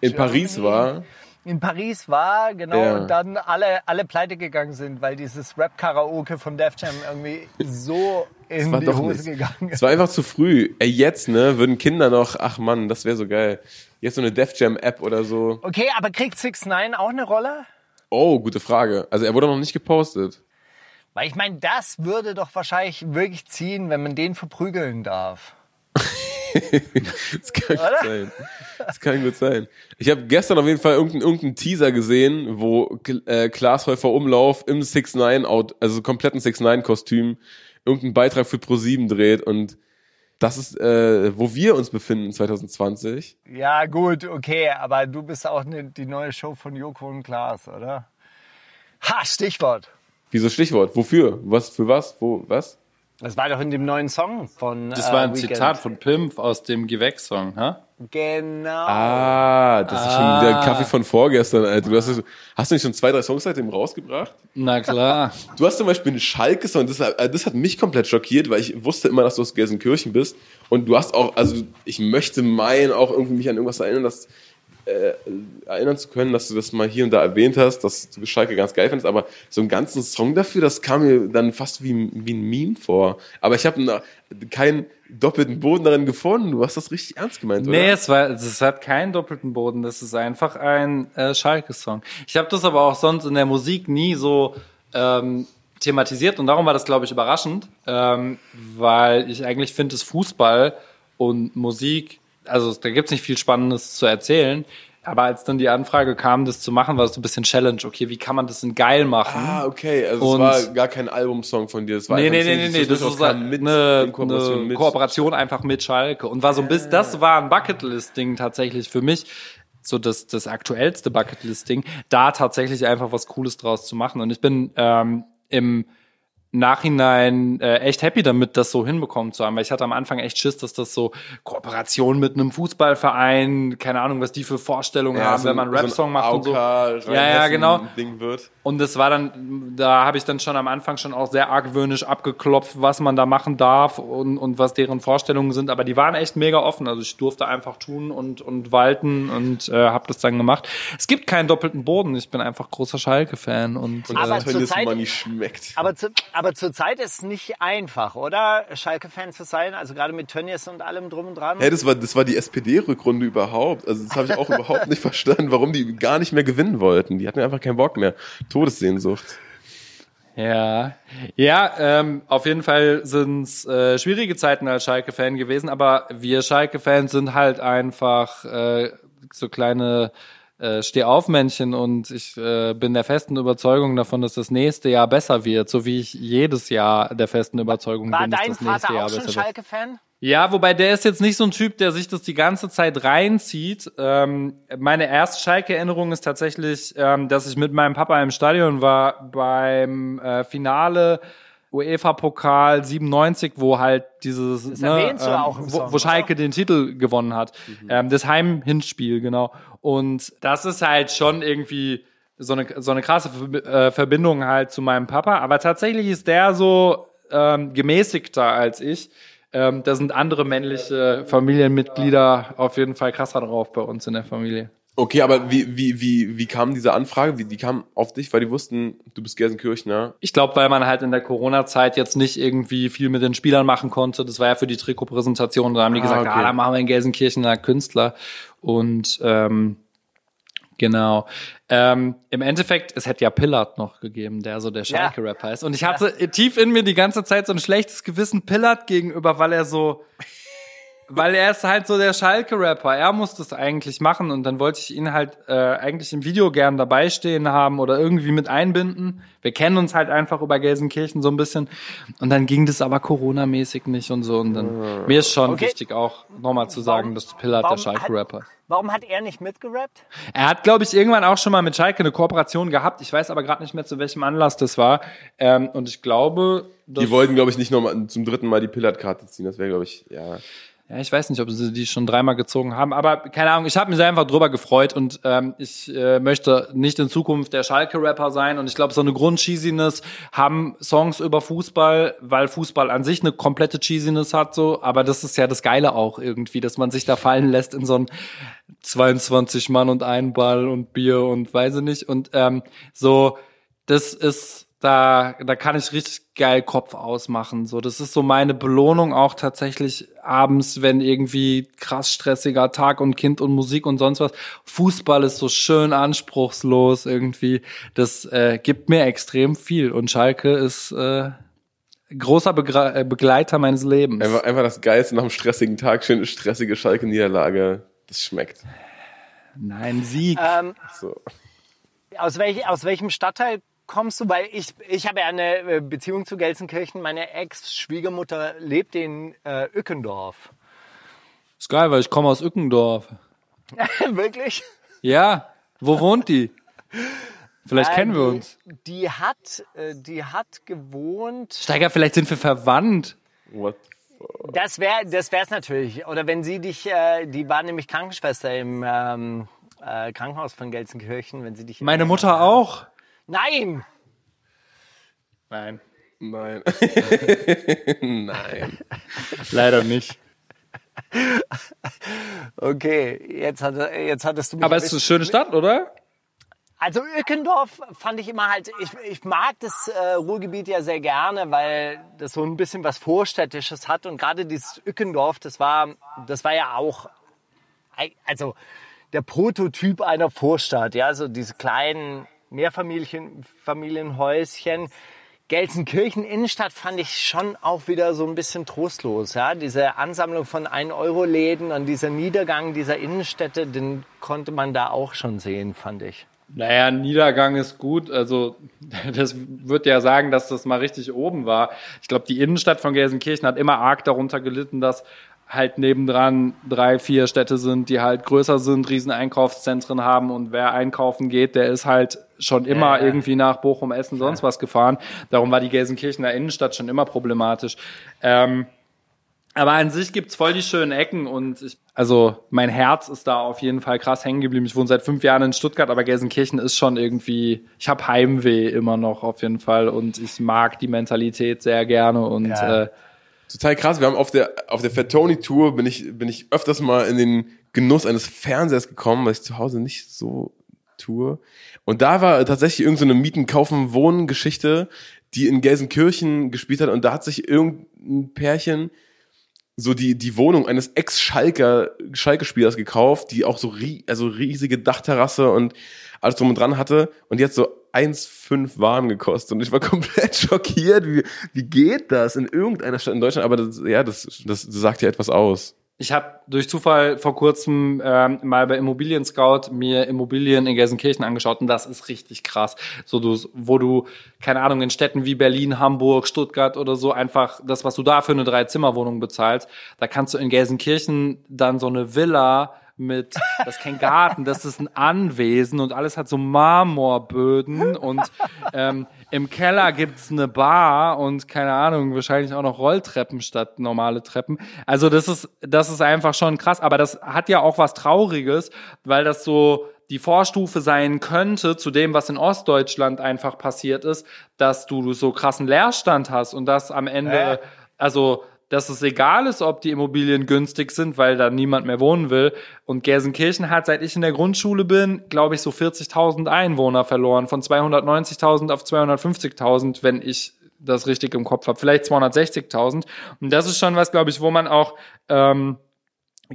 in Paris Germany war. in Paris war, genau, Ja. und dann alle, alle pleite gegangen sind, weil dieses Rap-Karaoke von Def Jam irgendwie so in war die doch Hose nichts. gegangen Es ist. war einfach zu früh. Ey, jetzt, ne, würden Kinder noch, ach Mann, das wäre so geil. Jetzt so eine Def Jam App oder so. Okay, aber kriegt 6 9 auch eine Rolle? Oh, gute Frage. Also er wurde noch nicht gepostet. Weil ich meine, das würde doch wahrscheinlich wirklich ziehen, wenn man den verprügeln darf. Das kann gut sein. Das kann gut sein. Ich habe gestern auf jeden Fall irgendeinen irgendeinen Teaser gesehen, wo äh, Klaas Häufer Umlauf im 6 9 out also kompletten 6 9 Kostüm irgendeinen Beitrag für Pro7 dreht und das ist, äh, wo wir uns befinden 2020. Ja, gut, okay, aber du bist auch ne, die neue Show von Joko und Klaas, oder? Ha, Stichwort. Wieso Stichwort? Wofür? Was für was? Wo was? Das war doch in dem neuen Song von Das äh, war ein Weeknd. Zitat von Pimp aus dem Gewächssong, ha? Genau. Ah, das ist schon der Kaffee von vorgestern, Alter. Du hast, hast du nicht schon zwei, drei Songs seitdem rausgebracht? Na klar. Du hast zum Beispiel einen Schalke-Song, das, hat- das hat mich komplett schockiert, weil ich wusste immer, dass du aus Gelsenkirchen bist. Und du hast auch, also ich möchte meinen, auch irgendwie mich an irgendwas erinnern, dass, äh, erinnern zu können, dass du das mal hier und da erwähnt hast, dass du Schalke ganz geil findest. Aber so einen ganzen Song dafür, das kam mir dann fast wie, wie ein Meme vor. Aber ich habe keinen doppelten Boden darin gefunden. Du hast das richtig ernst gemeint, Nee, oder? es, war, es hat keinen doppelten Boden, das ist einfach ein äh, Schalke-Song. Ich habe das aber auch sonst in der Musik nie so ähm, thematisiert und darum war das, glaube ich, überraschend, ähm, weil ich eigentlich finde, dass Fußball und Musik, also da gibt's nicht viel Spannendes zu erzählen, aber als dann die Anfrage kam, das zu machen, war es so ein bisschen Challenge. Okay, wie kann man das denn geil machen? Ah, okay. Also Und- es war gar kein Albumsong von dir. Es war Nee, nee, nee, nee, nee, das durchaus ist kam mit eine, in Kooperation eine mit. Kooperation einfach mit Schalke und war so ein bisschen, das war ein Bucketlist-Ding tatsächlich für mich, so das, das aktuellste Bucketlist-Ding, da tatsächlich einfach was Cooles draus zu machen und ich bin ähm, im Nachhinein äh, echt happy damit, das so hinbekommen zu haben, weil ich hatte am Anfang echt Schiss, dass das so Kooperation mit einem Fußballverein, keine Ahnung, was die für Vorstellungen haben, so wenn man ein- einen Rap-Song macht und so. Ja, Ja, ja, genau. Ding wird. Und das war dann, da habe ich dann schon am Anfang schon auch sehr argwöhnisch abgeklopft, was man da machen darf und, und was deren Vorstellungen sind. Aber die waren echt mega offen. Also ich durfte einfach tun und, und walten und äh, habe das dann gemacht. Es gibt keinen doppelten Boden. Ich bin einfach großer Schalke-Fan. Und, Aber äh, zur Zeit- schmeckt. Aber, zu, aber Aber zurzeit ist es nicht einfach, oder? Schalke-Fan zu sein, also gerade mit Tönnies und allem drum und dran. Hey, das war, das war die SPD-Rückrunde überhaupt. Also das habe ich auch überhaupt nicht verstanden, warum die gar nicht mehr gewinnen wollten. Die hatten einfach keinen Bock mehr. Todessehnsucht. Ja, ja, ähm, auf jeden Fall sind's äh, schwierige Zeiten als Schalke-Fan gewesen, aber wir Schalke-Fans sind halt einfach äh, so kleine äh, Stehaufmännchen und ich äh, bin der festen Überzeugung davon, dass das nächste Jahr besser wird, so wie ich jedes Jahr der festen Überzeugung War bin, dass dein das nächste Vater Jahr auch schon besser wird. Schalke-Fan? Ja, wobei der ist jetzt nicht so ein Typ, der sich das die ganze Zeit reinzieht. Ähm, meine erste Schalke-Erinnerung ist tatsächlich, ähm, dass ich mit meinem Papa im Stadion war beim äh, Finale UEFA-Pokal 97, wo halt dieses, Das ne, im wo, wo Schalke den Titel gewonnen hat. Ähm, das Heim-Hinspiel, genau. Und das ist halt schon irgendwie so eine, so eine krasse äh, Verbindung halt zu meinem Papa. Aber tatsächlich ist der so ähm, gemäßigter als ich. Ähm, da sind andere männliche Familienmitglieder auf jeden Fall krasser drauf bei uns in der Familie. Okay, aber wie, wie, wie, wie kam diese Anfrage? Wie, die kam auf dich, weil die wussten, du bist Gelsenkirchner. Ich glaube, weil man halt in der Corona-Zeit jetzt nicht irgendwie viel mit den Spielern machen konnte. Das war ja für die Trikotpräsentation. Da haben die Ah, gesagt, okay. ah, da machen wir in Gelsenkirchener Künstler. Und ähm, genau. Ähm, Im Endeffekt, es hätte ja Pillard noch gegeben, der so der Ja. Schalke-Rapper ist. Und ich hatte tief in mir die ganze Zeit so ein schlechtes Gewissen Pillard gegenüber, weil er so weil er ist halt so der Schalke-Rapper. Er muss das eigentlich machen und dann wollte ich ihn halt äh, eigentlich im Video gern dabei stehen haben oder irgendwie mit einbinden. Wir kennen uns halt einfach über Gelsenkirchen so ein bisschen und dann ging das aber Corona-mäßig nicht und so und dann mir ist schon Okay. wichtig auch nochmal zu sagen, Warum- dass Pillard der Schalke-Rapper ist. Warum hat er nicht mitgerappt? Er hat, glaube ich, irgendwann auch schon mal mit Schalke eine Kooperation gehabt. Ich weiß aber gerade nicht mehr, zu welchem Anlass das war. Ähm, und ich glaube, dass Die wollten, glaube ich, nicht nochmal zum dritten Mal die Pillard-Karte ziehen. Das wäre, glaube ich, ja. Ja, ich weiß nicht, ob sie die schon dreimal gezogen haben, aber keine Ahnung, ich habe mich einfach drüber gefreut und ähm, ich äh, möchte nicht in Zukunft der Schalke-Rapper sein und ich glaube, so eine Grundcheesiness haben Songs über Fußball, weil Fußball an sich eine komplette Cheesiness hat, so, aber das ist ja das Geile auch irgendwie, dass man sich da fallen lässt in so ein 22 Mann und ein Ball und Bier und weiß ich nicht und ähm, so, das ist da, da kann ich richtig geil Kopf ausmachen. So, das ist so meine Belohnung auch tatsächlich abends, wenn irgendwie krass stressiger Tag und Kind und Musik und sonst was. Fußball ist so schön anspruchslos irgendwie. Das äh, gibt mir extrem viel. Und Schalke ist äh, großer Begre äh, Begleiter meines Lebens. Einfach, einfach das Geilste nach einem stressigen Tag, schöne stressige Schalke-Niederlage. Das schmeckt. Nein, Sieg. Ähm, So. aus, welch, aus welchem Stadtteil kommst du? Weil ich, ich habe ja eine äh, Beziehung zu Gelsenkirchen. Meine Ex-Schwiegermutter lebt in äh, Ückendorf. ist geil, weil ich komme aus Ückendorf. Wirklich? Ja, wo wohnt die? Vielleicht Äh, kennen wir die- uns. Die hat, äh, die hat gewohnt. Steiger, vielleicht sind wir verwandt. What? Das wäre, das wär's natürlich. Oder wenn sie dich, äh, die war nämlich Krankenschwester im ähm, äh, Krankenhaus von Gelsenkirchen, wenn sie dich. Meine Mutter auch. Nein. Nein. Nein. Nein. Leider nicht. Okay, jetzt, hat, jetzt hattest du mich. Aber es ist eine schöne Stadt, oder? Also Öckendorf fand ich immer halt, ich, ich mag das äh, Ruhrgebiet ja sehr gerne, weil das so ein bisschen was Vorstädtisches hat und gerade dieses Öckendorf, das war, das war ja auch, also der Prototyp einer Vorstadt, ja, so diese kleinen Mehrfamilien, Familienhäuschen. Gelsenkirchen Innenstadt fand ich schon auch wieder so ein bisschen trostlos, ja, diese Ansammlung von 1-Euro-Läden und dieser Niedergang dieser Innenstädte, den konnte man da auch schon sehen, fand ich. Naja, Niedergang ist gut. Also, das wird ja sagen, dass das mal richtig oben war. Ich glaube, die Innenstadt von Gelsenkirchen hat immer arg darunter gelitten, dass halt nebendran drei, vier Städte sind, die halt größer sind, riesen Einkaufszentren haben und wer einkaufen geht, der ist halt schon immer Ja, ja. irgendwie nach Bochum, Essen, sonst was gefahren. Darum war die Gelsenkirchener Innenstadt schon immer problematisch. Ähm, aber an sich gibt's voll die schönen Ecken und ich, also mein Herz ist da auf jeden Fall krass hängen geblieben. Ich wohne seit fünf Jahren in Stuttgart, aber Gelsenkirchen ist schon irgendwie, ich habe Heimweh immer noch auf jeden Fall und ich mag die Mentalität sehr gerne und Ja. äh, Total krass. Wir haben auf der, auf der Fatoni Tour bin ich, bin ich öfters mal in den Genuss eines Fernsehers gekommen, weil ich zu Hause nicht so tue. Und da war tatsächlich irgendeine so Mieten, Kaufen, Wohnen Geschichte, die in Gelsenkirchen gespielt hat und da hat sich irgendein Pärchen so die, die Wohnung eines Ex-Schalker, Schalke-Spielers gekauft, die auch so rie also riesige Dachterrasse und alles drum und dran hatte und hat so 1,5 warm gekostet und ich war komplett schockiert, wie, wie geht das in irgendeiner Stadt in Deutschland, aber das, ja, das, das sagt ja etwas aus. Ich habe durch Zufall vor kurzem ähm, mal bei Immobilien Scout mir Immobilien in Gelsenkirchen angeschaut und das ist richtig krass. So du, wo du keine Ahnung in Städten wie Berlin, Hamburg, Stuttgart oder so einfach das, was du da für eine Drei-Zimmer-Wohnung bezahlst, da kannst du in Gelsenkirchen dann so eine Villa mit, das ist kein Garten, das ist ein Anwesen und alles hat so Marmorböden und ähm, im Keller gibt's eine Bar und keine Ahnung, wahrscheinlich auch noch Rolltreppen statt normale Treppen. Also das ist, das ist einfach schon krass, aber das hat ja auch was Trauriges, weil das so die Vorstufe sein könnte zu dem, was in Ostdeutschland einfach passiert ist, dass du so krassen Leerstand hast und das am Ende, Äh. also dass es egal ist, ob die Immobilien günstig sind, weil da niemand mehr wohnen will. Und Gelsenkirchen hat, seit ich in der Grundschule bin, glaube ich, so 40.000 Einwohner verloren. Von 290.000 auf 250.000, wenn ich das richtig im Kopf habe. Vielleicht 260.000. Und das ist schon was, glaube ich, wo man auch ähm,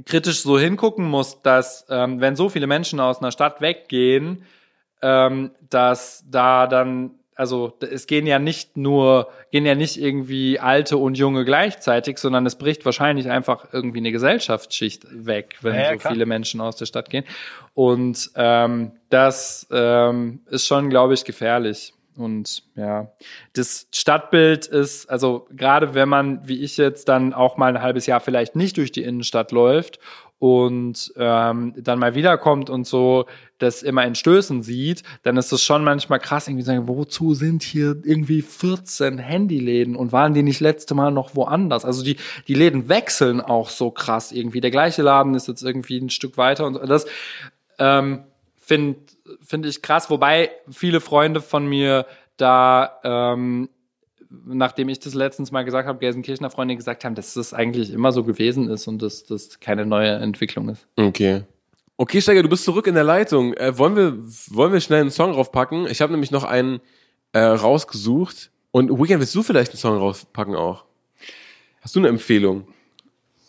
kritisch so hingucken muss, dass ähm, wenn so viele Menschen aus einer Stadt weggehen, ähm, dass da dann also es gehen ja nicht nur, gehen ja nicht irgendwie Alte und Junge gleichzeitig, sondern es bricht wahrscheinlich einfach irgendwie eine Gesellschaftsschicht weg, wenn Ja, so klar. viele Menschen aus der Stadt gehen. Und ähm, das ähm, ist schon, glaube ich, gefährlich. Und ja, das Stadtbild ist, also gerade wenn man, wie ich jetzt, dann auch mal ein halbes Jahr vielleicht nicht durch die Innenstadt läuft und ähm, dann mal wiederkommt und so das immer in Stößen sieht, dann ist das schon manchmal krass, irgendwie sagen, wozu sind hier irgendwie 14 Handyläden und waren die nicht letzte Mal noch woanders? Also die, die Läden wechseln auch so krass irgendwie. Der gleiche Laden ist jetzt irgendwie ein Stück weiter und das ähm, finde find ich krass, wobei viele Freunde von mir da ähm, nachdem ich das letztens mal gesagt habe, Gelsenkirchener Freunde gesagt haben, dass das eigentlich immer so gewesen ist und dass das keine neue Entwicklung ist. Okay. Okay, Steiger, du bist zurück in der Leitung. Äh, wollen, wir, wollen wir schnell einen Song raufpacken? Ich habe nämlich noch einen äh, rausgesucht. Und Weekend, willst du vielleicht einen Song rauspacken auch? Hast du eine Empfehlung?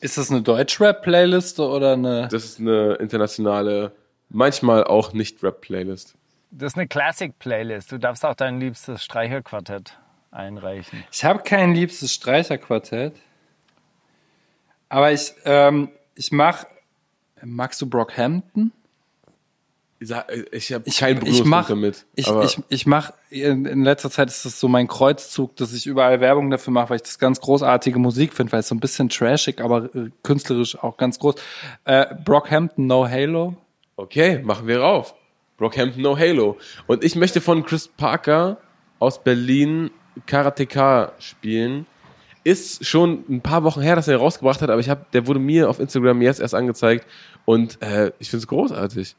Ist das eine Deutschrap-Playlist oder eine? Das ist eine internationale, manchmal auch nicht Rap-Playlist. Das ist eine Classic-Playlist. Du darfst auch dein liebstes Streicherquartett einreichen. Ich habe kein liebstes Streicherquartett, aber ich ähm, ich mach. Magst du Brockhampton? Ich habe Ich, keinen ich Berührungspunkt mach, damit. ich, ich, ich mach, in, in letzter Zeit ist das so mein Kreuzzug, dass ich überall Werbung dafür mache, weil ich das ganz großartige Musik finde, weil es so ein bisschen trashig, aber äh, künstlerisch auch ganz groß. Äh, Brockhampton, No Halo. okay, machen wir rauf. Brockhampton No Halo. Und ich möchte von Chris Parker aus Berlin Karateka spielen. Ist schon ein paar Wochen her, dass er rausgebracht hat, aber ich hab, der wurde mir auf Instagram jetzt erst angezeigt und äh, ich finde es großartig.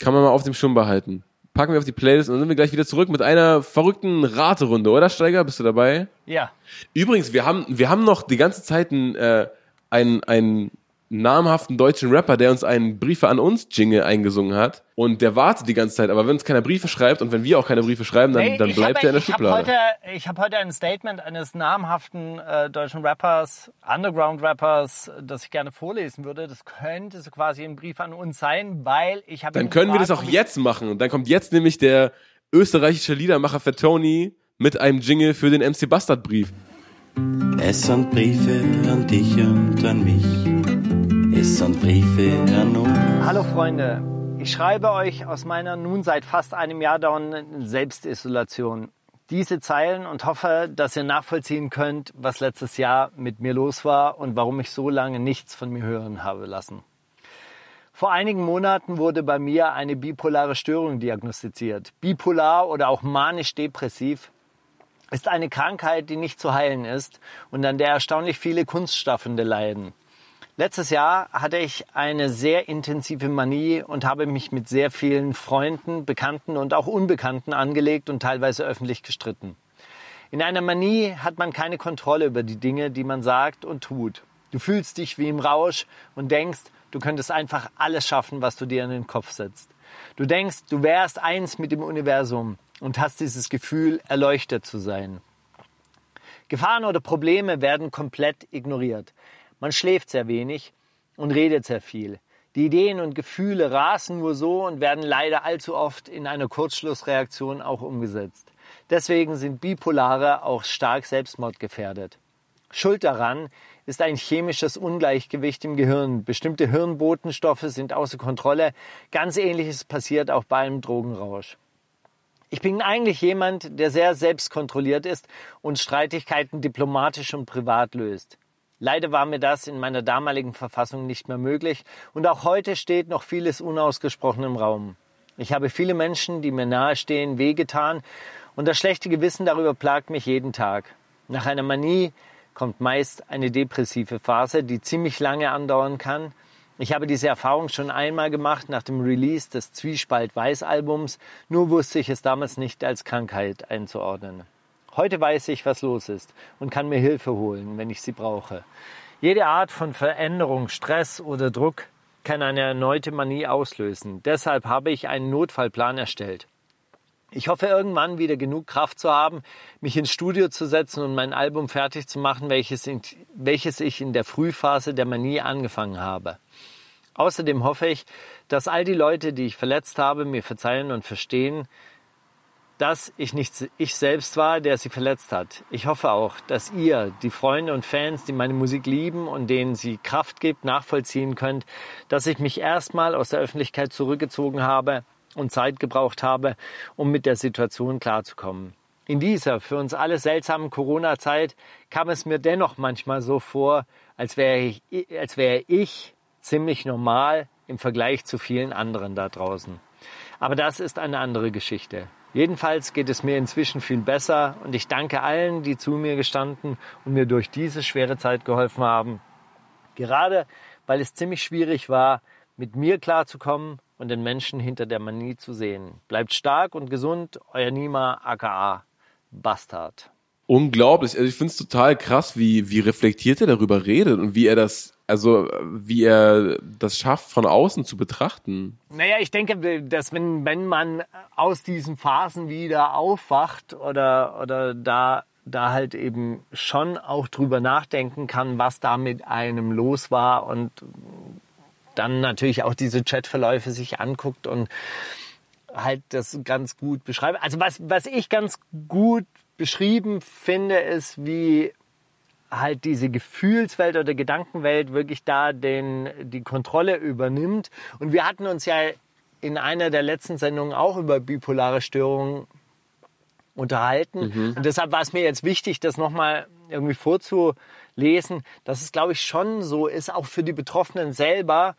Kann man mal auf dem Schirm behalten. Packen wir auf die Playlist und dann sind wir gleich wieder zurück mit einer verrückten Raterunde, oder Steiger? Bist du dabei? Ja. Übrigens, wir haben, wir haben noch die ganze Zeit einen, äh, einen, einen namhaften deutschen Rapper, der uns einen Briefe an uns Jingle eingesungen hat. Und der wartet die ganze Zeit. Aber wenn uns keiner Briefe schreibt und wenn wir auch keine Briefe schreiben, dann, Nee, dann ich bleibt habe- er in der ich hab Schublade. Heute, ich habe heute ein Statement eines namhaften äh, deutschen Rappers, Underground-Rappers, das ich gerne vorlesen würde. Das könnte so quasi ein Brief an uns sein, weil ich habe Dann können wir das gefragt, auch jetzt machen. Und dann kommt jetzt nämlich der österreichische Liedermacher für Tony mit einem Jingle für den MC Bastard Brief. Es sind Briefe an dich und an mich. Sind Briefe an uns. Hallo Freunde, ich schreibe euch aus meiner nun seit fast einem Jahr dauernden Selbstisolation diese Zeilen und hoffe, dass ihr nachvollziehen könnt, was letztes Jahr mit mir los war und warum ich so lange nichts von mir hören habe lassen. Vor einigen Monaten wurde bei mir eine bipolare Störung diagnostiziert. Bipolar oder auch manisch-depressiv ist eine Krankheit, die nicht zu heilen ist und an der erstaunlich viele Kunstschaffende leiden. Letztes Jahr hatte ich eine sehr intensive Manie und habe mich mit sehr vielen Freunden, Bekannten und auch Unbekannten angelegt und teilweise öffentlich gestritten. In einer Manie hat man keine Kontrolle über die Dinge, die man sagt und tut. Du fühlst dich wie im Rausch und denkst, du könntest einfach alles schaffen, was du dir in den Kopf setzt. Du denkst, du wärst eins mit dem Universum und hast dieses Gefühl, erleuchtet zu sein. Gefahren oder Probleme werden komplett ignoriert. Man schläft sehr wenig und redet sehr viel. Die Ideen und Gefühle rasen nur so und werden leider allzu oft in einer Kurzschlussreaktion auch umgesetzt. Deswegen sind Bipolare auch stark selbstmordgefährdet. Schuld daran ist ein chemisches Ungleichgewicht im Gehirn. Bestimmte Hirnbotenstoffe sind außer Kontrolle. Ganz ähnliches passiert auch bei einem Drogenrausch. Ich bin eigentlich jemand, der sehr selbstkontrolliert ist und Streitigkeiten diplomatisch und privat löst. Leider war mir das in meiner damaligen Verfassung nicht mehr möglich und auch heute steht noch vieles unausgesprochen im Raum. Ich habe viele Menschen, die mir nahestehen, wehgetan und das schlechte Gewissen darüber plagt mich jeden Tag. Nach einer Manie kommt meist eine depressive Phase, die ziemlich lange andauern kann ich habe diese Erfahrung schon einmal gemacht nach dem Release des Zwiespalt Weiß Albums, nur wusste ich es damals nicht als Krankheit einzuordnen. Heute weiß ich, was los ist und kann mir Hilfe holen, wenn ich sie brauche. Jede Art von Veränderung, Stress oder Druck kann eine erneute Manie auslösen. Deshalb habe ich einen Notfallplan erstellt. Ich hoffe irgendwann wieder genug Kraft zu haben, mich ins Studio zu setzen und mein Album fertig zu machen, welches, in, welches ich in der Frühphase der Manie angefangen habe. Außerdem hoffe ich, dass all die Leute, die ich verletzt habe, mir verzeihen und verstehen, dass ich nicht ich selbst war, der sie verletzt hat. Ich hoffe auch, dass ihr, die Freunde und Fans, die meine Musik lieben und denen sie Kraft gibt, nachvollziehen könnt, dass ich mich erstmal aus der Öffentlichkeit zurückgezogen habe und Zeit gebraucht habe, um mit der Situation klarzukommen. In dieser für uns alle seltsamen Corona-Zeit kam es mir dennoch manchmal so vor, als wäre ich, als wäre ich ziemlich normal im Vergleich zu vielen anderen da draußen. Aber das ist eine andere Geschichte. Jedenfalls geht es mir inzwischen viel besser und ich danke allen, die zu mir gestanden und mir durch diese schwere Zeit geholfen haben. Gerade weil es ziemlich schwierig war, mit mir klarzukommen und den Menschen hinter der Manie zu sehen. Bleibt stark und gesund, euer Nima aka Bastard. Unglaublich. Also ich finde es total krass, wie, wie reflektiert er darüber redet und wie er das also wie er das schafft, von außen zu betrachten. Naja, ich denke, dass wenn, wenn man aus diesen Phasen wieder aufwacht oder, oder da, da halt eben schon auch drüber nachdenken kann, was da mit einem los war und dann natürlich auch diese Chatverläufe sich anguckt und halt das ganz gut beschreibt. Also was, was ich ganz gut beschrieben finde, ist, wie halt diese Gefühlswelt oder Gedankenwelt wirklich da den, die Kontrolle übernimmt. Und wir hatten uns ja in einer der letzten Sendungen auch über bipolare Störungen unterhalten. Mhm. Und deshalb war es mir jetzt wichtig, das nochmal irgendwie vorzulesen, dass es, glaube ich, schon so ist, auch für die Betroffenen selber,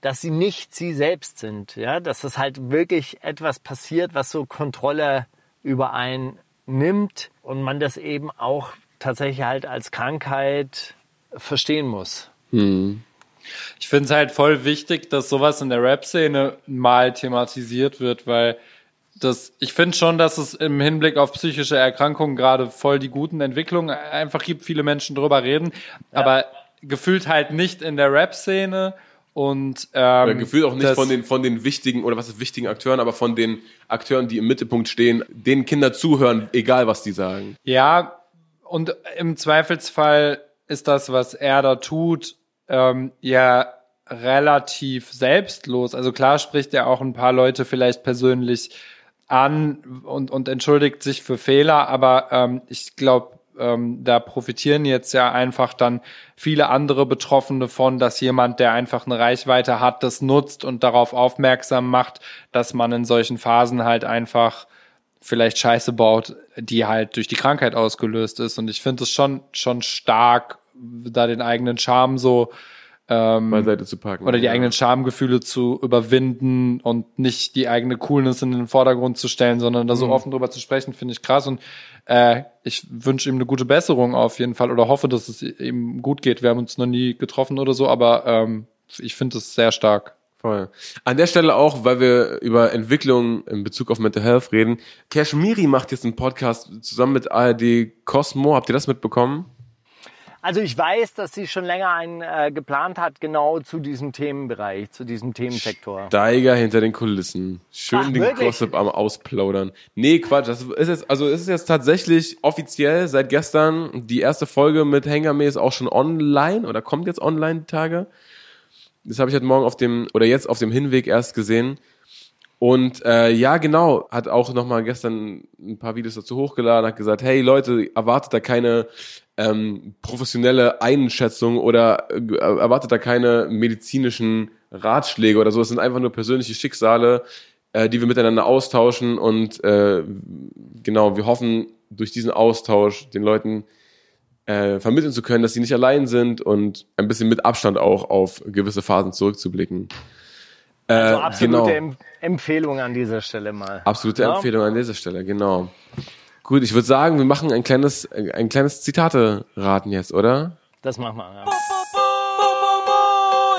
dass sie nicht sie selbst sind. Ja, dass es halt wirklich etwas passiert, was so Kontrolle über einen nimmt und man das eben auch tatsächlich halt als Krankheit verstehen muss. Hm. Ich finde es halt voll wichtig, dass sowas in der Rap-Szene mal thematisiert wird, weil das, ich finde schon, dass es im Hinblick auf psychische Erkrankungen gerade voll die guten Entwicklungen einfach gibt. Viele Menschen drüber reden, ja. aber gefühlt halt nicht in der Rap-Szene und ähm, oder gefühlt auch nicht von den von den wichtigen oder was ist wichtigen Akteuren, aber von den Akteuren, die im Mittelpunkt stehen, denen Kinder zuhören, egal was die sagen. Ja, und im Zweifelsfall ist das, was er da tut, ähm, ja relativ selbstlos. Also klar spricht er auch ein paar Leute vielleicht persönlich an und, und entschuldigt sich für Fehler, aber ähm, ich glaube, ähm, da profitieren jetzt ja einfach dann viele andere Betroffene von, dass jemand, der einfach eine Reichweite hat, das nutzt und darauf aufmerksam macht, dass man in solchen Phasen halt einfach vielleicht Scheiße baut, die halt durch die Krankheit ausgelöst ist. Und ich finde es schon, schon stark, da den eigenen Charme so ähm, beiseite zu packen. Oder die ja. eigenen Schamgefühle zu überwinden und nicht die eigene Coolness in den Vordergrund zu stellen, sondern da so mhm. offen drüber zu sprechen, finde ich krass. Und äh, ich wünsche ihm eine gute Besserung auf jeden Fall oder hoffe, dass es ihm gut geht. Wir haben uns noch nie getroffen oder so, aber ähm, ich finde es sehr stark. Voll. An der Stelle auch, weil wir über Entwicklung in Bezug auf Mental Health reden. Kashmiri macht jetzt einen Podcast zusammen mit ARD Cosmo. Habt ihr das mitbekommen? Also ich weiß, dass sie schon länger einen äh, geplant hat, genau zu diesem Themenbereich, zu diesem Themensektor. Steiger hinter den Kulissen. Schön Ach, den wirklich? Gossip am Ausplaudern. Nee, Quatsch. Das ist jetzt, also es ist jetzt tatsächlich offiziell seit gestern die erste Folge mit Hengame ist auch schon online oder kommt jetzt online die Tage. Das habe ich heute Morgen auf dem, oder jetzt auf dem Hinweg erst gesehen. Und äh, ja, genau, hat auch nochmal gestern ein paar Videos dazu hochgeladen, hat gesagt, hey Leute, erwartet da keine ähm, professionelle Einschätzung oder äh, erwartet da keine medizinischen Ratschläge oder so. Es sind einfach nur persönliche Schicksale, äh, die wir miteinander austauschen und äh, genau, wir hoffen durch diesen Austausch den Leuten äh, vermitteln zu können, dass sie nicht allein sind und ein bisschen mit Abstand auch auf gewisse Phasen zurückzublicken. Äh, Also absolute genau. Em Empfehlung an dieser Stelle mal. Absolute Ja. Empfehlung an dieser Stelle, genau. Gut, ich würde sagen, wir machen ein kleines, ein kleines Zitate-Raten jetzt, oder? Das machen wir. Ja.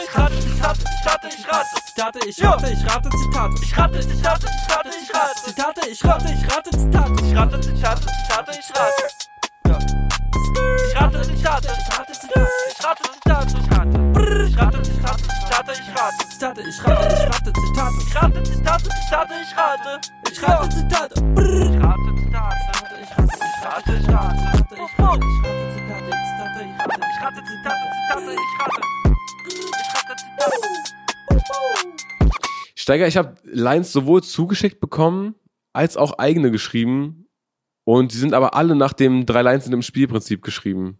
Ich rate, ich rate, ich rate, ich rate. Zitate, ich rate, ich rate, Zitate. Ich rate, ich rate, ich rate, ich rate. Zitate, ich rate, ich rate, Zitate. Ich rate, ich rate, Zitate, ich rate. Ja. Ich rate, ich rate, ich rate, Zitate. Ich rate, Zitate, ich rate. Brrr. Ich rate, ich rate, Zitate, ich rate. Zitate, ich rate, ich rate, Zitate. Ich rate, Zitate, Zitate, ich rate. Ich rate, Zitate. Ich rate, Zitate. Ich rate, ich rate, ich rate. Ich rate, ich rate, ich rate, Zitate, Zitate, ich rate. Ich rate, Zitate, Zitate, ich rate. Ich rate, Zitate. Steiger, ich habe Lines sowohl zugeschickt bekommen, als auch eigene geschrieben. Und die sind aber alle nach dem drei Lines in dem Spielprinzip geschrieben.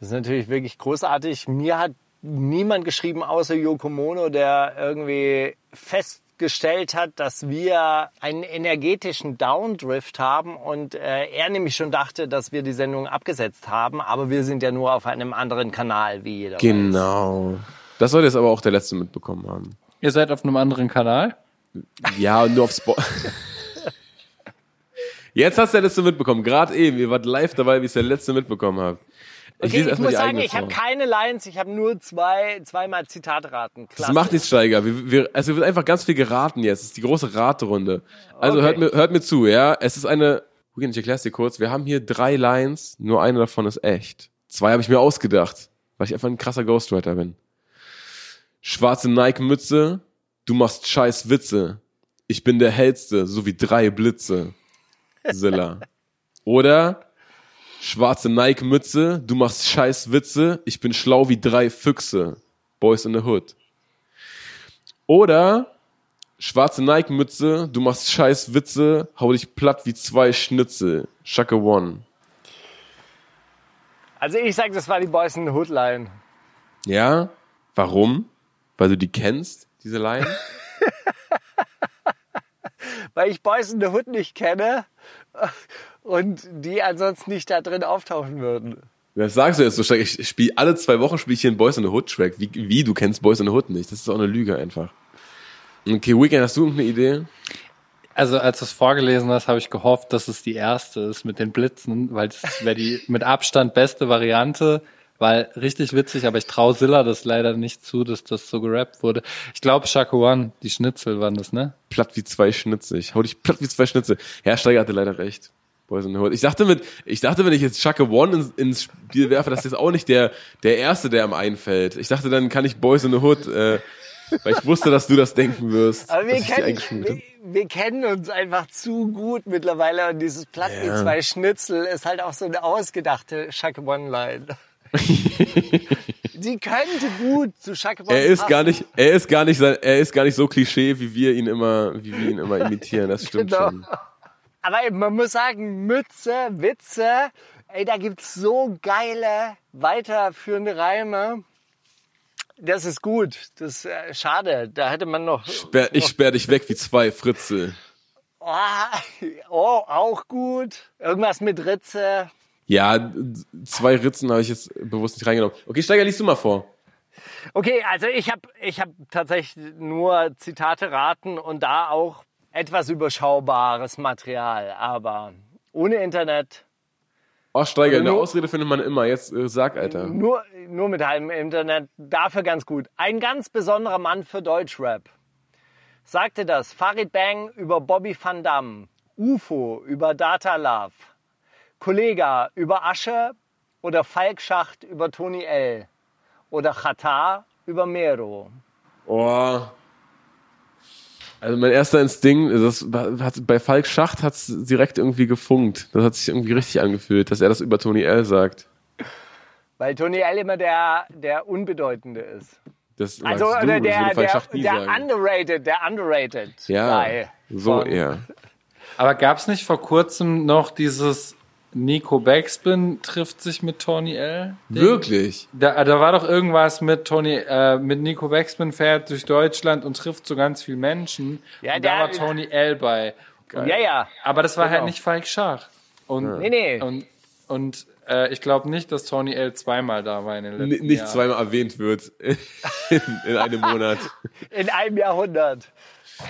Das ist natürlich wirklich großartig. Mir hat niemand geschrieben, außer Yoko Mono, der irgendwie festgestellt hat, dass wir einen energetischen Downdrift haben und äh, er nämlich schon dachte, dass wir die Sendung abgesetzt haben, aber wir sind ja nur auf einem anderen Kanal, wie jeder weiß. Genau. Das sollte jetzt aber auch der Letzte mitbekommen haben. Ihr seid auf einem anderen Kanal? Ja, und nur auf Spot. Jetzt hast du der Letzte mitbekommen. Gerade eben. Ihr wart live dabei, wie es der Letzte mitbekommen habt. Okay, ich erstmal muss sagen, ich habe keine Lines, ich habe nur zwei, zweimal Zitatraten. Das Klasse. macht nichts, Steiger. Wir, wir, also wird einfach ganz viel geraten jetzt. Es ist die große Raterunde. Also Okay. hört, mir, hört mir zu, ja. Es ist eine. Ich erklär's dir kurz. Wir haben hier drei Lines, nur eine davon ist echt. Zwei habe ich mir ausgedacht, weil ich einfach ein krasser Ghostwriter bin. Schwarze Nike-Mütze, du machst scheiß Witze. Ich bin der hellste, so wie drei Blitze. Silla. Oder schwarze Nike-Mütze, du machst scheiß Witze. Ich bin schlau wie drei Füchse. Boys in the Hood. Oder schwarze Nike-Mütze, du machst scheiß Witze, hau dich platt wie zwei Schnitzel. Shaka One. Also ich sag, das war die Boys in the Hood Line. Ja? Warum? Weil du die kennst, diese Line? weil ich Boys in the Hood nicht kenne und die ansonsten nicht da drin auftauchen würden. Das sagst du jetzt so stark. Ich spiele alle zwei Wochen spiele ich hier einen Boys in the Hood Track. Wie, wie, du kennst Boys in the Hood nicht? Das ist auch eine Lüge einfach. Okay, Weekend, hast du irgendeine Idee? Also als du es vorgelesen hast, habe ich gehofft, dass es die erste ist mit den Blitzen, weil das wäre die mit Abstand beste Variante, weil richtig witzig, aber ich traue Silla das leider nicht zu, dass das so gerappt wurde. Ich glaube Shaka One, die Schnitzel waren das, ne? Platt wie zwei Schnitzel. Ich hau dich platt wie zwei Schnitzel. Herr Steiger hatte leider recht. Boys in the Hood. Ich dachte mit, ich dachte, wenn ich jetzt Shaka One ins, ins Spiel werfe, das ist jetzt auch nicht der, der erste, der am einfällt. Ich dachte, dann kann ich Boys in the Hood, äh, weil ich wusste, dass du das denken wirst. Aber wir kennen, wir, wir kennen uns einfach zu gut mittlerweile und dieses Platt wie zwei Schnitzel ist halt auch so eine ausgedachte Shaka One Line. Die könnte gut zu Shaka One Er ist passen. gar nicht, er ist gar nicht, er ist gar nicht so Klischee, wie wir ihn immer, wie wir ihn immer imitieren. Das stimmt Genau. schon. Aber eben, man muss sagen, Mütze, Witze, ey, da gibt's so geile, weiterführende Reime. Das ist gut. Das ist äh, schade. Da hätte man noch. Sperr, ich sperr dich weg wie zwei Fritze. Oh, oh, auch gut. Irgendwas mit Ritze. Ja, zwei Ritzen habe ich jetzt bewusst nicht reingenommen. Okay, Steiger, liest du mal vor. Okay, also ich habe ich hab tatsächlich nur Zitate raten und da auch etwas überschaubares Material. Aber ohne Internet, Oh, Steiger, eine nur- Ausrede findet man immer. Jetzt äh, sag, Alter. nur, nur mit halbem Internet, dafür ganz gut. Ein ganz besonderer Mann für Deutschrap. Sagte das Farid Bang über Bobby Van Damme, UFO über Data Love, Kollega über Asche oder Falk Schacht über Tony L. Oder Qatar über Mero. Oh. Also mein erster Instinkt, das hat, bei Falk Schacht hat es direkt irgendwie gefunkt. Das hat sich irgendwie richtig angefühlt, dass er das über Tony L sagt. Weil Tony L immer der, der Unbedeutende ist. Das Also du, der, der, der sagen. underrated, der underrated Ja, so eher. Aber gab es nicht vor kurzem noch dieses Nico Backspin trifft sich mit Tony L? Wirklich? Da, da war doch irgendwas mit Tony, äh, mit Nico Backspin fährt durch Deutschland und trifft so ganz viele Menschen. Ja, und da der- war Tony L bei. Ja, ja. Aber das war Genau. halt nicht Falk Schach. Und, Nee, nee. und, und äh, ich glaube nicht, dass Tony L zweimal da war in den N letzten nicht Jahren. zweimal erwähnt wird in, in einem Monat. In einem Jahrhundert.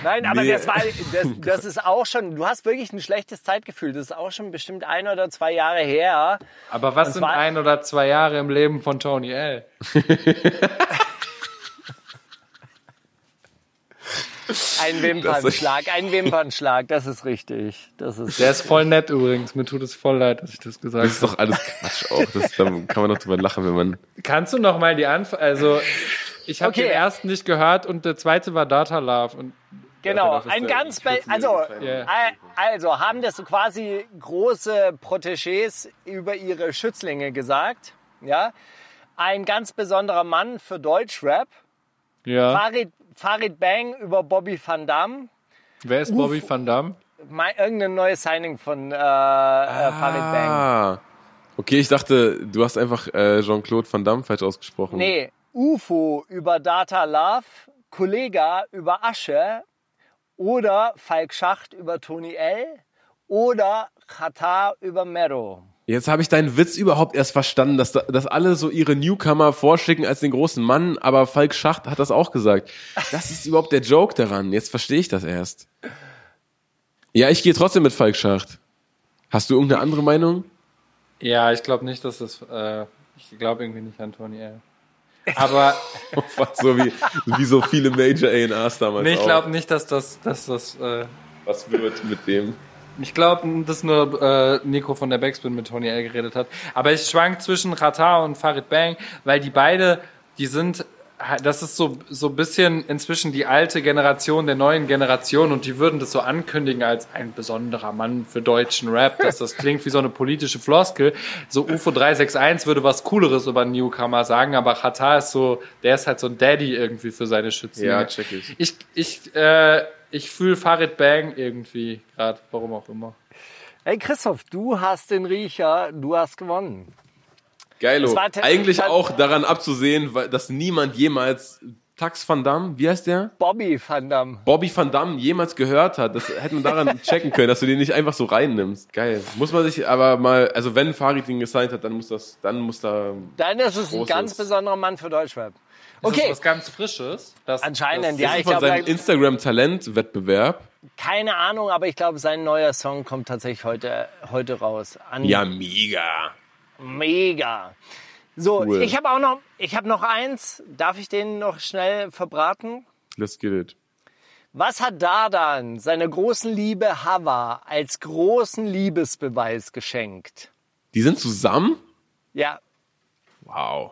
Nein, aber Nee. das, war, das, das ist auch schon, du hast wirklich ein schlechtes Zeitgefühl. Das ist auch schon bestimmt ein oder zwei Jahre her. Aber was Und sind ein oder zwei Jahre im Leben von Tony L? Ein Wimpernschlag, ein Wimpernschlag, das ist richtig. Das ist Der ist voll nett übrigens. Mir tut es voll leid, dass ich das gesagt Das ist habe. doch alles Quatsch auch. Das, da kann man doch drüber lachen, wenn man. Kannst du noch mal die Anf Also, ich habe Okay. den ersten nicht gehört und der zweite war Data Love. Und Genau, ein der ganz, also, al- also haben das so quasi große Protégés über ihre Schützlinge gesagt, ja. Ein ganz besonderer Mann für Deutschrap. ja. Farid, Farid Bang über Bobby Van Damme. Wer ist Bobby Van Damme? Mein, irgendein neues Signing von äh, äh, Farid Bang. Ah. Okay, ich dachte, du hast einfach äh, Jean-Claude Van Damme falsch ausgesprochen. Nee, UFO über Data Love, Kollega über Asche oder Falk Schacht über Tony L oder Qatar über Mero. Jetzt habe ich deinen Witz überhaupt erst verstanden, dass, da- dass alle so ihre Newcomer vorschicken als den großen Mann, aber Falk Schacht hat das auch gesagt. Das ist überhaupt der Joke daran. Jetzt verstehe ich das erst. Ja, ich gehe trotzdem mit Falk Schacht. Hast du irgendeine andere Meinung? Ja, ich glaube nicht, dass das. Äh, ich glaube irgendwie nicht an Tony L. Aber so wie, wie so viele Major A&Rs damals nee, ich glaube nicht, dass das, dass das. Äh, Was wird mit dem? ich glaube, dass nur äh, Nico von der Backspin mit Tony L geredet hat. Aber ich schwank zwischen Qatar und Farid Bang, weil die beide, die sind. Das ist so so ein bisschen inzwischen die alte Generation der neuen Generation und die würden das so ankündigen als ein besonderer Mann für deutschen Rap, dass das klingt wie so eine politische Floskel. So UFO 361 würde was Cooleres über Newcomer sagen, aber Qatar ist so, der ist halt so ein Daddy irgendwie für seine Schützlinge. Ja, check ich. Ich, ich, äh, ich fühle Farid Bang irgendwie gerade, warum auch immer. Hey Christoph, du hast den Riecher, du hast gewonnen. Geilo. Das war te- Eigentlich auch daran abzusehen, weil, dass niemand jemals Tax Van Damme, wie heißt der? Bobby Van Damme. Bobby Van Damme jemals gehört hat. Das hätte man daran checken können, dass du den nicht einfach so reinnimmst. Geil. Muss man sich aber mal, also wenn Farid ihn gesigned hat, dann muss das, dann muss da. Dann ist es ein ganz besonderer Mann für Deutschrap. Ist das Okay, was ganz Frisches? Das, Anscheinend, das, ja. Das ist ich von seinem Instagram-Talent-Wettbewerb. keine Ahnung, aber ich glaube, sein neuer Song kommt tatsächlich heute, heute raus. An Ja, mega. Mega. So, Cool. ich habe auch noch, ich habe noch eins. Darf ich den noch schnell verbraten? Let's get it. Was hat Dardan seiner großen Liebe Hava als großen Liebesbeweis geschenkt? Die sind zusammen? Ja, Wow.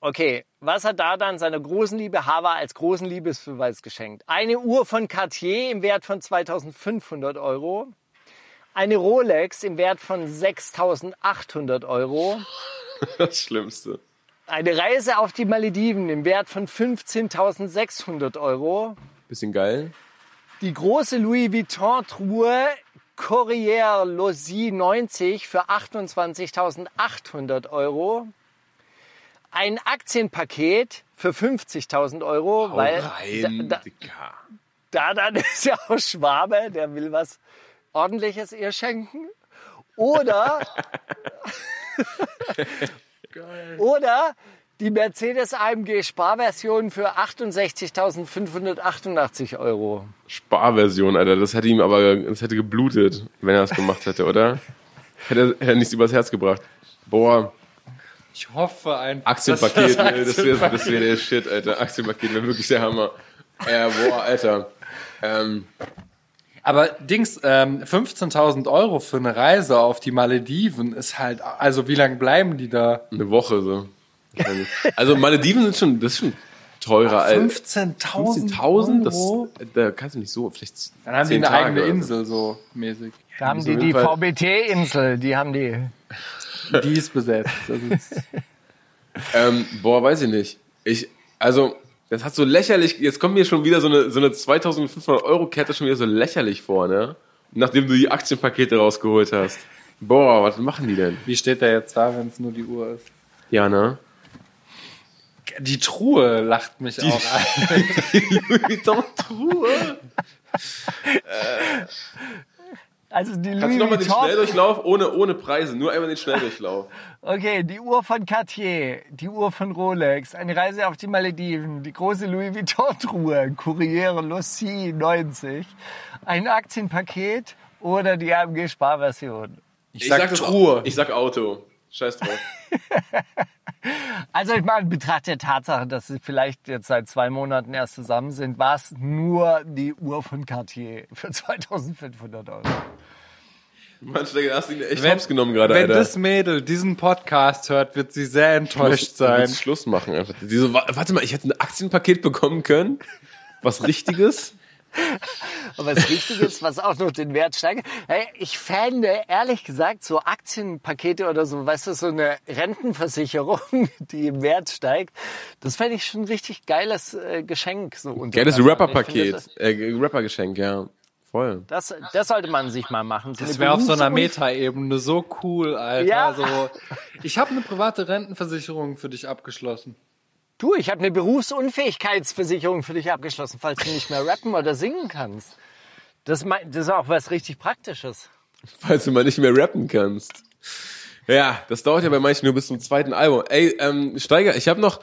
okay. Was hat Dardan seiner großen Liebe Hava als großen Liebesbeweis geschenkt? Eine Uhr von Cartier im Wert von 2500 Euro. Eine Rolex im Wert von 6800 Euro. Das Schlimmste. Eine Reise auf die Malediven im Wert von 15.600 Euro. Bisschen geil. Die große Louis Vuitton-Truhe Corriere Losy 90 für 28.800 Euro. Ein Aktienpaket für 50.000 Euro, weil Rein, da, da, da dann ist ja auch Schwabe, der will was Ordentliches ihr schenken. Oder, oder die Mercedes AMG Sparversion für 68.588 Euro. Sparversion, Alter. Das hätte ihm aber, das hätte geblutet, wenn er das gemacht hätte, oder? Hätte er, hätte er nichts übers Herz gebracht. Boah, Ich hoffe einfach. Aktienpaket, dass ne, das wäre das wär der Shit, Alter. Aktienpaket wäre wirklich der Hammer. Äh, boah, Alter. Ähm, Aber Dings, ähm, 15.000 Euro für eine Reise auf die Malediven ist halt, also wie lange bleiben die da? Eine Woche so. Also Malediven sind schon, das ist schon teurer als 15.000 15.000. Das, Euro? da kannst du nicht so, vielleicht Dann haben die zehn eine Tage eigene. Insel so mäßig. Da haben die die VBT-Insel, die haben die. Die ist besetzt. Das ist, Ähm, boah, weiß ich nicht. Ich, also, das hat so lächerlich, jetzt kommt mir schon wieder so eine, so eine 2500 Euro Kette schon wieder so lächerlich vor, ne? Nachdem du die Aktienpakete rausgeholt hast. Boah, was machen die denn? wie steht der jetzt da, wenn es nur die Uhr ist? Ja, ne? Die Truhe lacht mich auch an. Louis Vuitton Truhe. Also die Kannst du Louis nochmal den. Schnelldurchlauf ohne, ohne Preise, nur einmal den Schnelldurchlauf. Okay, die Uhr von Cartier, die Uhr von Rolex, eine Reise auf die Malediven, die große Louis Vuitton-Truhe, Courriere Lucie 90, ein Aktienpaket oder die AMG-Sparversion. Ich sag, das Truhe. Ich sag Auto. Scheiß drauf. Also ich meine, in Betracht der Tatsache, dass sie vielleicht jetzt seit zwei Monaten erst zusammen sind, war es nur die Uhr von Cartier für 2500 Euro. Mann, Steiger, hast du ihn echt Wenn- hops genommen gerade, Wenn Alter. das Mädel diesen Podcast hört, wird sie sehr enttäuscht sein. Jetzt Schluss machen einfach. Diese, wa- warte mal, ich hätte ein Aktienpaket bekommen können. Was Richtiges. Aber was richtig ist, was auch noch den Wert steigert. Hey, ich fände, ehrlich gesagt, so Aktienpakete oder so, weißt du, so eine Rentenversicherung, die im Wert steigt, das fände ich schon ein richtig geiles äh, Geschenk. So Geiles. Rapperpaket. Äh, Rappergeschenk, ja. Voll. Das, das, sollte man sich mal machen. So Das wäre auf so einer Metaebene so cool, Alter. Ja. So, ich habe eine private Rentenversicherung für dich abgeschlossen. Du, ich habe eine Berufsunfähigkeitsversicherung für dich abgeschlossen, falls du nicht mehr rappen oder singen kannst. Das, mein, das ist auch was richtig Praktisches. Falls du mal nicht mehr rappen kannst. Ja, das dauert ja bei manchen nur bis zum zweiten Album. Ey, ähm, Steiger, ich habe noch,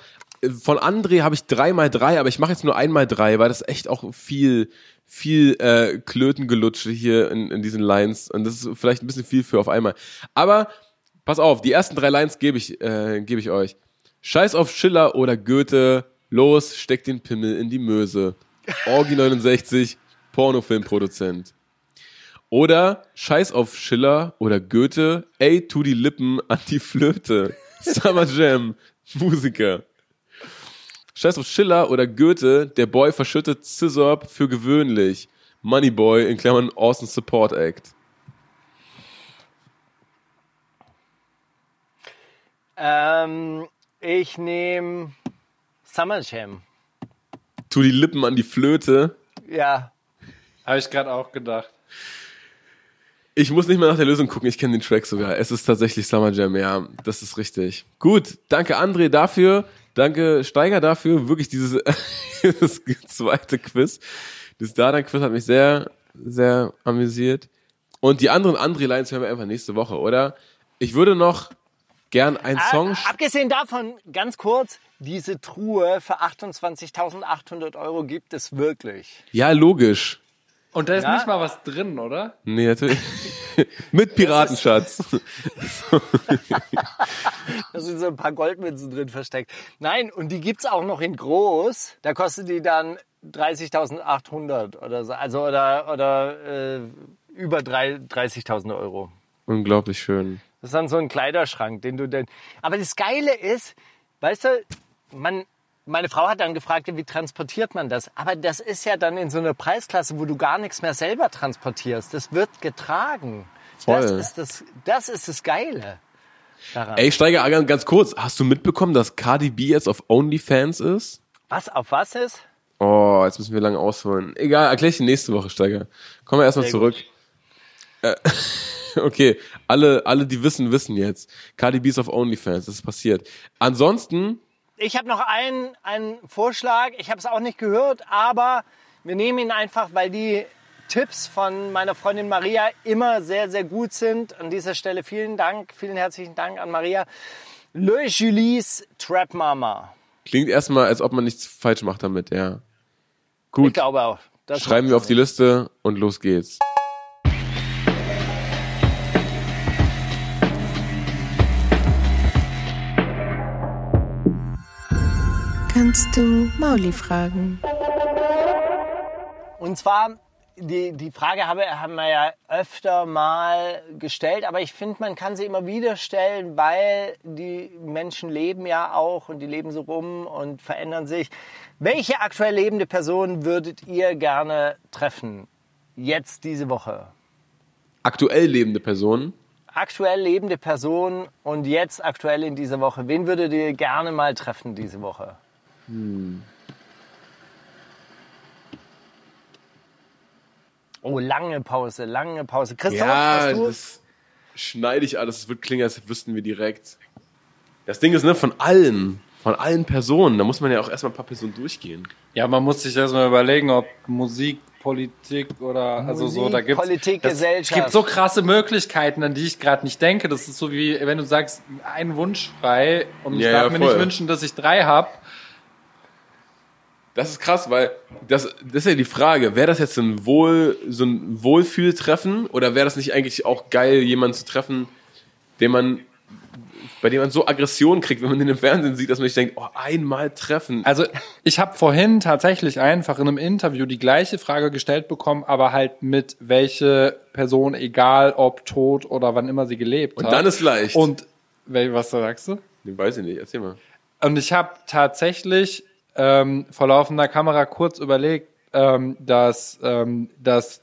von André habe ich drei mal drei, aber ich mache jetzt nur einmal drei, weil das echt auch viel, viel äh, Klötengelutsche hier in, in diesen Lines und das ist vielleicht ein bisschen viel für auf einmal. Aber pass auf, die ersten drei Lines gebe ich, äh, gebe ich euch. Scheiß auf Schiller oder Goethe, los, steck den Pimmel in die Möse. Orgi 69, Pornofilmproduzent. Oder Scheiß auf Schiller oder Goethe, ey, tu die Lippen an die Flöte. Summer Jam, Musiker. Scheiß auf Schiller oder Goethe, der Boy verschüttet Scissorp für gewöhnlich. Moneyboy in Klammern Awesome Support Act. Ähm, ich nehme Summer Jam. Tu die Lippen an die Flöte. Ja, Habe ich gerade auch gedacht. Ich muss nicht mal nach der Lösung gucken, ich kenne den Track sogar. Es ist tatsächlich Summer Jam, ja, das ist richtig. Gut, danke André dafür, danke Steiger dafür, wirklich dieses das zweite Quiz. Das Dardan-Quiz hat mich sehr, sehr amüsiert. Und die anderen André-Lines hören wir einfach nächste Woche, oder? Ich würde noch gern einen Song... Äh, abgesehen davon, ganz kurz, diese Truhe für 28.800 Euro gibt es wirklich. Ja, logisch. Und da ist Ja. nicht mal was drin, oder? Nee, natürlich. Mit Piratenschatz. Da sind so ein paar Goldmünzen drin versteckt. Nein, und die gibt's auch noch in groß. Da kostet die dann 30.800 oder so. Also oder, oder äh, über drei- 30.000 Euro. Unglaublich schön. Das ist dann so ein Kleiderschrank, den du denn. Aber das Geile ist, weißt du, man, meine Frau hat dann gefragt, wie transportiert man das? Aber das ist ja dann in so einer Preisklasse, wo du gar nichts mehr selber transportierst. Das wird getragen. Das Voll. ist das, das ist das Geile daran. Ey, Steiger, ganz, kurz. Hast du mitbekommen, dass Cardi B jetzt auf OnlyFans ist? Was auf was ist? Oh, jetzt müssen wir lange ausholen. Egal, erkläre ich dir nächste Woche, Steiger. Kommen wir erstmal zurück. Äh, okay, alle, alle, die wissen, wissen jetzt. Cardi B ist auf OnlyFans, das ist passiert. Ansonsten, Ich habe noch einen, einen Vorschlag. Ich habe es auch nicht gehört, aber wir nehmen ihn einfach, weil die Tipps von meiner Freundin Maria immer sehr, sehr gut sind. An dieser Stelle vielen Dank, vielen herzlichen Dank an Maria. Le Julies Trap Mama. klingt erstmal, als ob man nichts falsch macht damit, ja. Ich Gut, glaube auch. Das schreiben wir auf die Liste und los geht's. Kannst du Mauli fragen? Und zwar die, die Frage habe, haben wir ja öfter mal gestellt, aber ich finde, man kann sie immer wieder stellen, weil die Menschen leben ja auch und die leben so rum und verändern sich. Welche aktuell lebende Person würdet ihr gerne treffen? Jetzt diese Woche. Aktuell lebende Personen. Aktuell lebende Person und jetzt aktuell in dieser Woche. Wen würdet ihr gerne mal treffen diese Woche? Oh, lange Pause, lange Pause. Christoph, Ja, hast du? das schneide ich alles. Es wird klingen, als wüssten wir direkt. Das Ding ist, ne, von allen, von allen Personen, da muss man ja auch erstmal ein paar Personen durchgehen. Ja, man muss sich erstmal überlegen, ob Musik, Politik oder also so, Musik, da gibt's Politik, das, Gesellschaft. Es gibt so krasse Möglichkeiten, an die ich gerade nicht denke. Das ist so wie wenn du sagst, ein Wunsch frei und ich Ja, darf ja, mir nicht wünschen, dass ich drei hab. Das ist krass, weil das, das ist ja die Frage, wäre das jetzt ein Wohl, so ein Wohlfühltreffen oder wäre das nicht eigentlich auch geil, jemanden zu treffen, den man, bei dem man so Aggression kriegt, wenn man den im Fernsehen sieht, dass man sich denkt, oh, einmal treffen. Also ich habe vorhin tatsächlich einfach in einem Interview die gleiche Frage gestellt bekommen, aber halt mit welche Person, egal ob tot oder wann immer sie gelebt Und hat. dann ist leicht. Und was sagst du? Den weiß ich nicht, erzähl mal. Und ich habe tatsächlich ähm, vor laufender Kamera kurz überlegt, ähm, dass, ähm, dass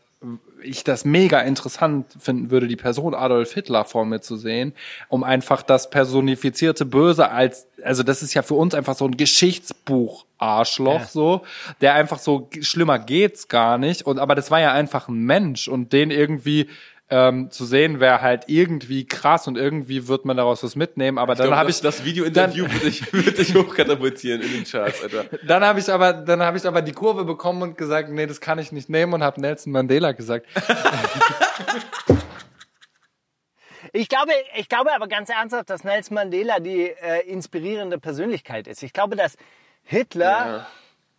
ich das mega interessant finden würde, die Person Adolf Hitler vor mir zu sehen, um einfach das personifizierte Böse als, also das ist ja für uns einfach so ein Geschichtsbuch Arschloch Ja. so, der einfach so schlimmer geht's gar nicht und aber das war ja einfach ein Mensch und den irgendwie ähm, zu sehen wäre halt irgendwie krass und irgendwie wird man daraus was mitnehmen, aber dann glaub, habe ich das Video-Interview würde ich, würde ich hochkatapultieren in den Charts, Alter. Dann habe ich aber, dann habe ich aber die Kurve bekommen und gesagt, nee, das kann ich nicht nehmen und habe Nelson Mandela gesagt. Ich glaube, ich glaube aber ganz ernsthaft, dass Nelson Mandela die äh, inspirierende Persönlichkeit ist. Ich glaube, dass Hitler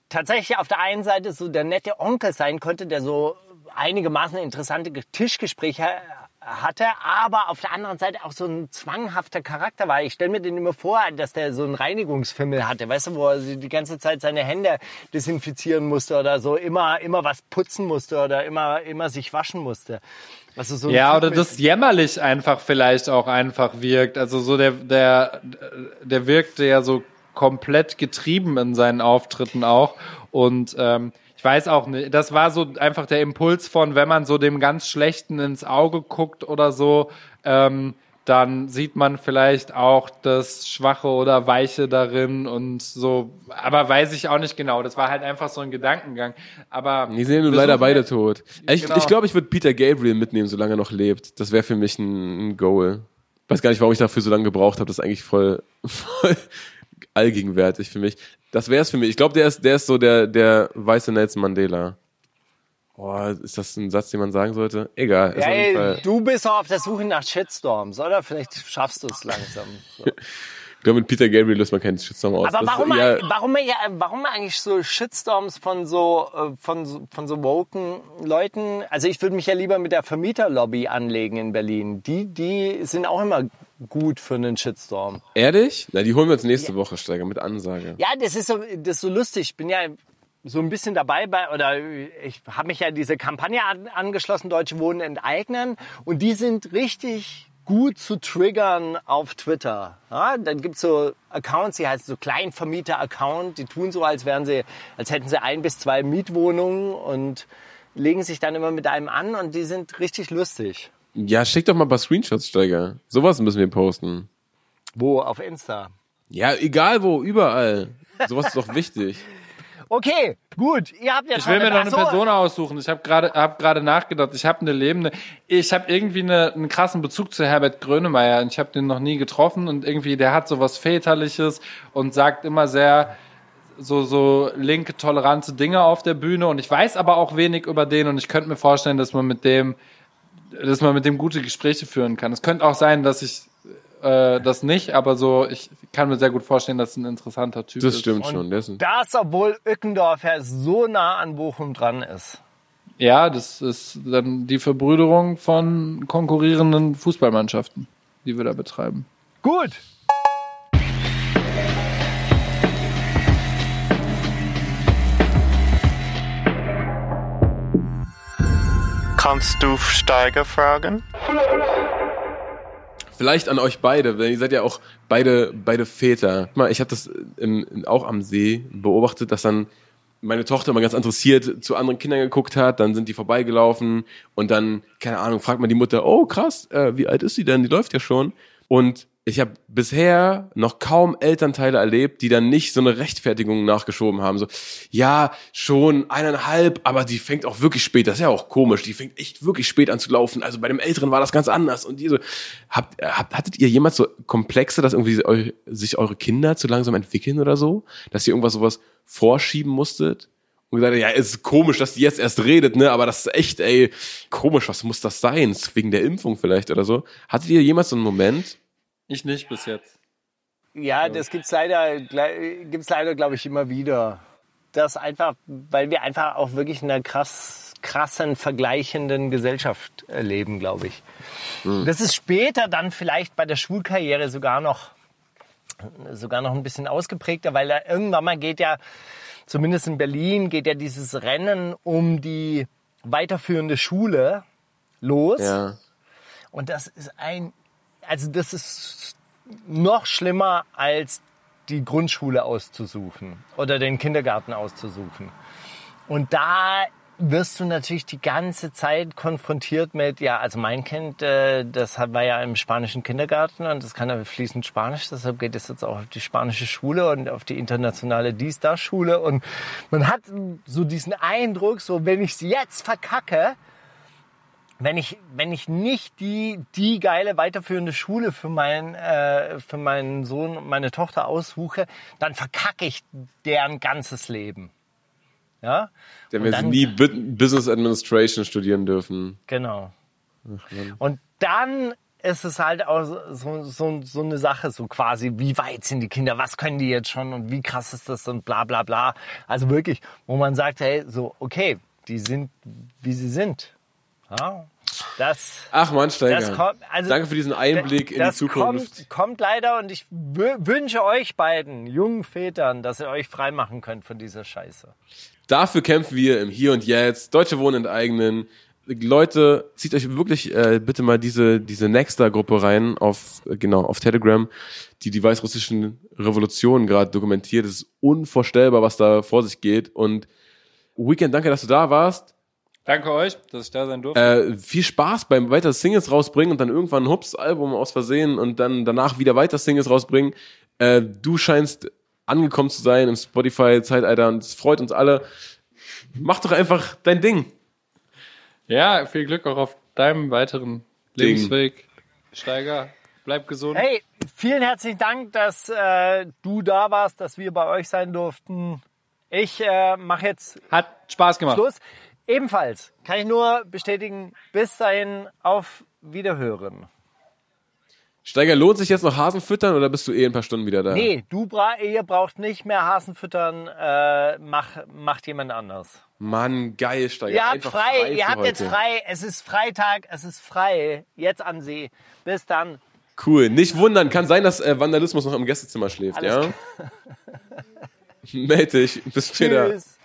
tatsächlich auf der einen Seite so der nette Onkel sein konnte, der so einigermaßen interessante Ge- Tischgespräche äh, hatte, aber auf der anderen Seite auch so ein zwanghafter Charakter war. Ich stelle mir den immer vor, dass der so einen Reinigungsfimmel hatte, weißt du, wo er die ganze Zeit seine Hände desinfizieren musste oder so, immer, immer was putzen musste oder immer, immer sich waschen musste. Also so Ja, oder das jämmerlich einfach vielleicht auch einfach wirkt. Also so der, der, der wirkte ja so komplett getrieben in seinen Auftritten auch. Und ähm, ich weiß auch nicht, das war so einfach der Impuls von, wenn man so dem ganz Schlechten ins Auge guckt oder so, ähm, dann sieht man vielleicht auch das Schwache oder Weiche darin und so, aber weiß ich auch nicht genau. Das war halt einfach so ein Gedankengang. Aber Die sind leider beide tot. Ich Genau. ich, glaube, ich würde Peter Gabriel mitnehmen, solange er noch lebt. Das wäre für mich ein, ein Goal. Weiß gar nicht, warum ich dafür so lange gebraucht habe. Das ist eigentlich voll, voll allgegenwärtig für mich. Das wäre es für mich. Ich glaube, der ist, der ist so der, der weiße Nelson Mandela. Boah, ist das ein Satz, den man sagen sollte? Egal. Ist Ja, auf jeden ey, Fall, du bist auch auf der Suche nach Shitstorms, oder? Vielleicht schaffst du es langsam. So. ich glaube, mit Peter Gabriel löst man keinen Shitstorm aus. Aber warum, eher- eigentlich- warum, ja, warum eigentlich so Shitstorms von so, äh, von, von so woken Leuten? Also ich würde mich ja lieber mit der Vermieterlobby anlegen in Berlin. Die, die sind auch immer gut für einen Shitstorm. Ehrlich? Na, die holen wir uns nächste Woche, Steiger, mit Ansage. Ja, das ist so, das ist so lustig. Ich bin ja so ein bisschen dabei bei, oder ich habe mich ja diese Kampagne an, angeschlossen, Deutsche Wohnen enteignen. Und die sind richtig gut zu triggern auf Twitter. Ja, dann gibt's so Accounts, die heißen so Kleinvermieter-Account, die tun so, als wären sie, als hätten sie ein bis zwei Mietwohnungen und legen sich dann immer mit einem an und die sind richtig lustig. Ja, schick doch mal ein paar Screenshots, Steiger. Sowas müssen wir posten. Wo? Auf Insta. Ja, egal wo, überall. Sowas ist doch wichtig. Okay, gut. Ihr habt jetzt Ich will mir noch eine Person aussuchen. Ich habe gerade hab gerade nachgedacht. Ich habe eine lebende. Ich habe irgendwie eine, einen krassen Bezug zu Herbert Grönemeyer. Und Ich habe den noch nie getroffen und irgendwie der hat so was väterliches und sagt immer sehr so so linke tolerante Dinge auf der Bühne. Und ich weiß aber auch wenig über den und ich könnte mir vorstellen, dass man mit dem dass man mit dem gute Gespräche führen kann. Es könnte auch sein, dass ich äh, das nicht, aber so ich kann mir sehr gut vorstellen, dass es ein interessanter Typ Das ist. stimmt schon. Ein Das, obwohl Ückendorf ja so nah an Bochum dran ist. Ja, das ist dann die Verbrüderung von konkurrierenden Fußballmannschaften, die wir da betreiben. Gut. Kannst du Steiger fragen? Vielleicht an euch beide, weil ihr seid ja auch beide, beide Väter. Mal, ich habe das im, auch am See beobachtet, dass dann meine Tochter immer ganz interessiert zu anderen Kindern geguckt hat, dann sind die vorbeigelaufen und dann, keine Ahnung, fragt man die Mutter, oh krass, äh, wie alt ist sie denn? Die läuft ja schon. Und ich habe bisher noch kaum Elternteile erlebt, die dann nicht so eine Rechtfertigung nachgeschoben haben. So, ja, schon eineinhalb, aber die fängt auch wirklich spät. Das ist ja auch komisch. Die fängt echt wirklich spät an zu laufen. Also bei dem Älteren war das ganz anders. Und die so, habt, habt, hattet ihr jemals so Komplexe, dass irgendwie eu, sich eure Kinder zu langsam entwickeln oder so? Dass ihr irgendwas sowas vorschieben musstet? Und gesagt, ja, es ist komisch, dass die jetzt erst redet, ne? Aber das ist echt, ey, komisch, was muss das sein? Wegen der Impfung vielleicht oder so. Hattet ihr jemals so einen Moment? Ich nicht bis jetzt. Ja, das gibt's leider, gibt's leider, glaube ich, immer wieder. Das einfach, weil wir einfach auch wirklich in einer krass, krassen, vergleichenden Gesellschaft leben, glaube ich. Hm. Das ist später dann vielleicht bei der Schulkarriere sogar noch, sogar noch ein bisschen ausgeprägter, weil da irgendwann mal geht ja, zumindest in Berlin, geht ja dieses Rennen um die weiterführende Schule los. Ja. Und das ist ein, also das ist noch schlimmer als die Grundschule auszusuchen oder den Kindergarten auszusuchen. Und da wirst du natürlich die ganze Zeit konfrontiert mit, ja, also mein Kind, äh, das war ja im spanischen Kindergarten und das kann ja fließend Spanisch, deshalb geht es jetzt auch auf die spanische Schule und auf die internationale Dies-Das-Schule und man hat so diesen Eindruck, so wenn ich sie jetzt verkacke, wenn ich, wenn ich nicht die, die geile weiterführende Schule für meinen, äh, für meinen Sohn und meine Tochter aussuche, dann verkacke ich deren ganzes Leben. Ja? Und wir dann- nie Bu- Business Administration studieren dürfen. Genau. Und dann ist es halt auch so, so, so eine Sache, so quasi, wie weit sind die Kinder, was können die jetzt schon und wie krass ist das und bla bla bla. Also wirklich, wo man sagt, hey, so, okay, die sind, wie sie sind. Ja, das, Ach man, Steiger. Kommt- also- Danke für diesen Einblick in die Zukunft. Kommt, kommt leider und ich wü- wünsche euch beiden, jungen Vätern, dass ihr euch freimachen könnt von dieser Scheiße. Dafür kämpfen wir im Hier und Jetzt. Deutsche Wohnen enteignen. Leute, zieht euch wirklich äh, bitte mal diese diese Nexta-Gruppe rein auf äh, genau auf Telegram, die die weißrussischen Revolutionen gerade dokumentiert. Es ist unvorstellbar, was da vor sich geht. Und Weekend, danke, dass du da warst. Danke euch, dass ich da sein durfte. Äh, viel Spaß beim weiter Singles rausbringen und dann irgendwann ein Hups Album aus Versehen und dann danach wieder weiter Singles rausbringen. Äh, du scheinst angekommen zu sein im Spotify Zeitalter und es freut uns alle. Mach doch einfach dein Ding. ja, viel Glück auch auf deinem weiteren Ding. Lebensweg. Steiger, bleib gesund. Hey, vielen herzlichen Dank, dass äh, du da warst, dass wir bei euch sein durften. Ich äh, mache jetzt Hat Spaß gemacht. Schluss. Ebenfalls kann ich nur bestätigen, bis dahin auf Wiederhören. Steiger, lohnt sich jetzt noch Hasen füttern oder bist du eh in ein paar Stunden wieder da? Nee, du bra ihr braucht nicht mehr Hasen füttern, äh, mach, macht jemand anders. Mann, geil, Steiger. Ihr habt frei, für ihr habt jetzt frei, es ist Freitag, es ist frei, jetzt an See. Bis dann. Cool. Nicht wundern, kann sein, dass äh, Vandalismus noch im Gästezimmer schläft, Alles ja? Meld dich. Bis später. Tschüss.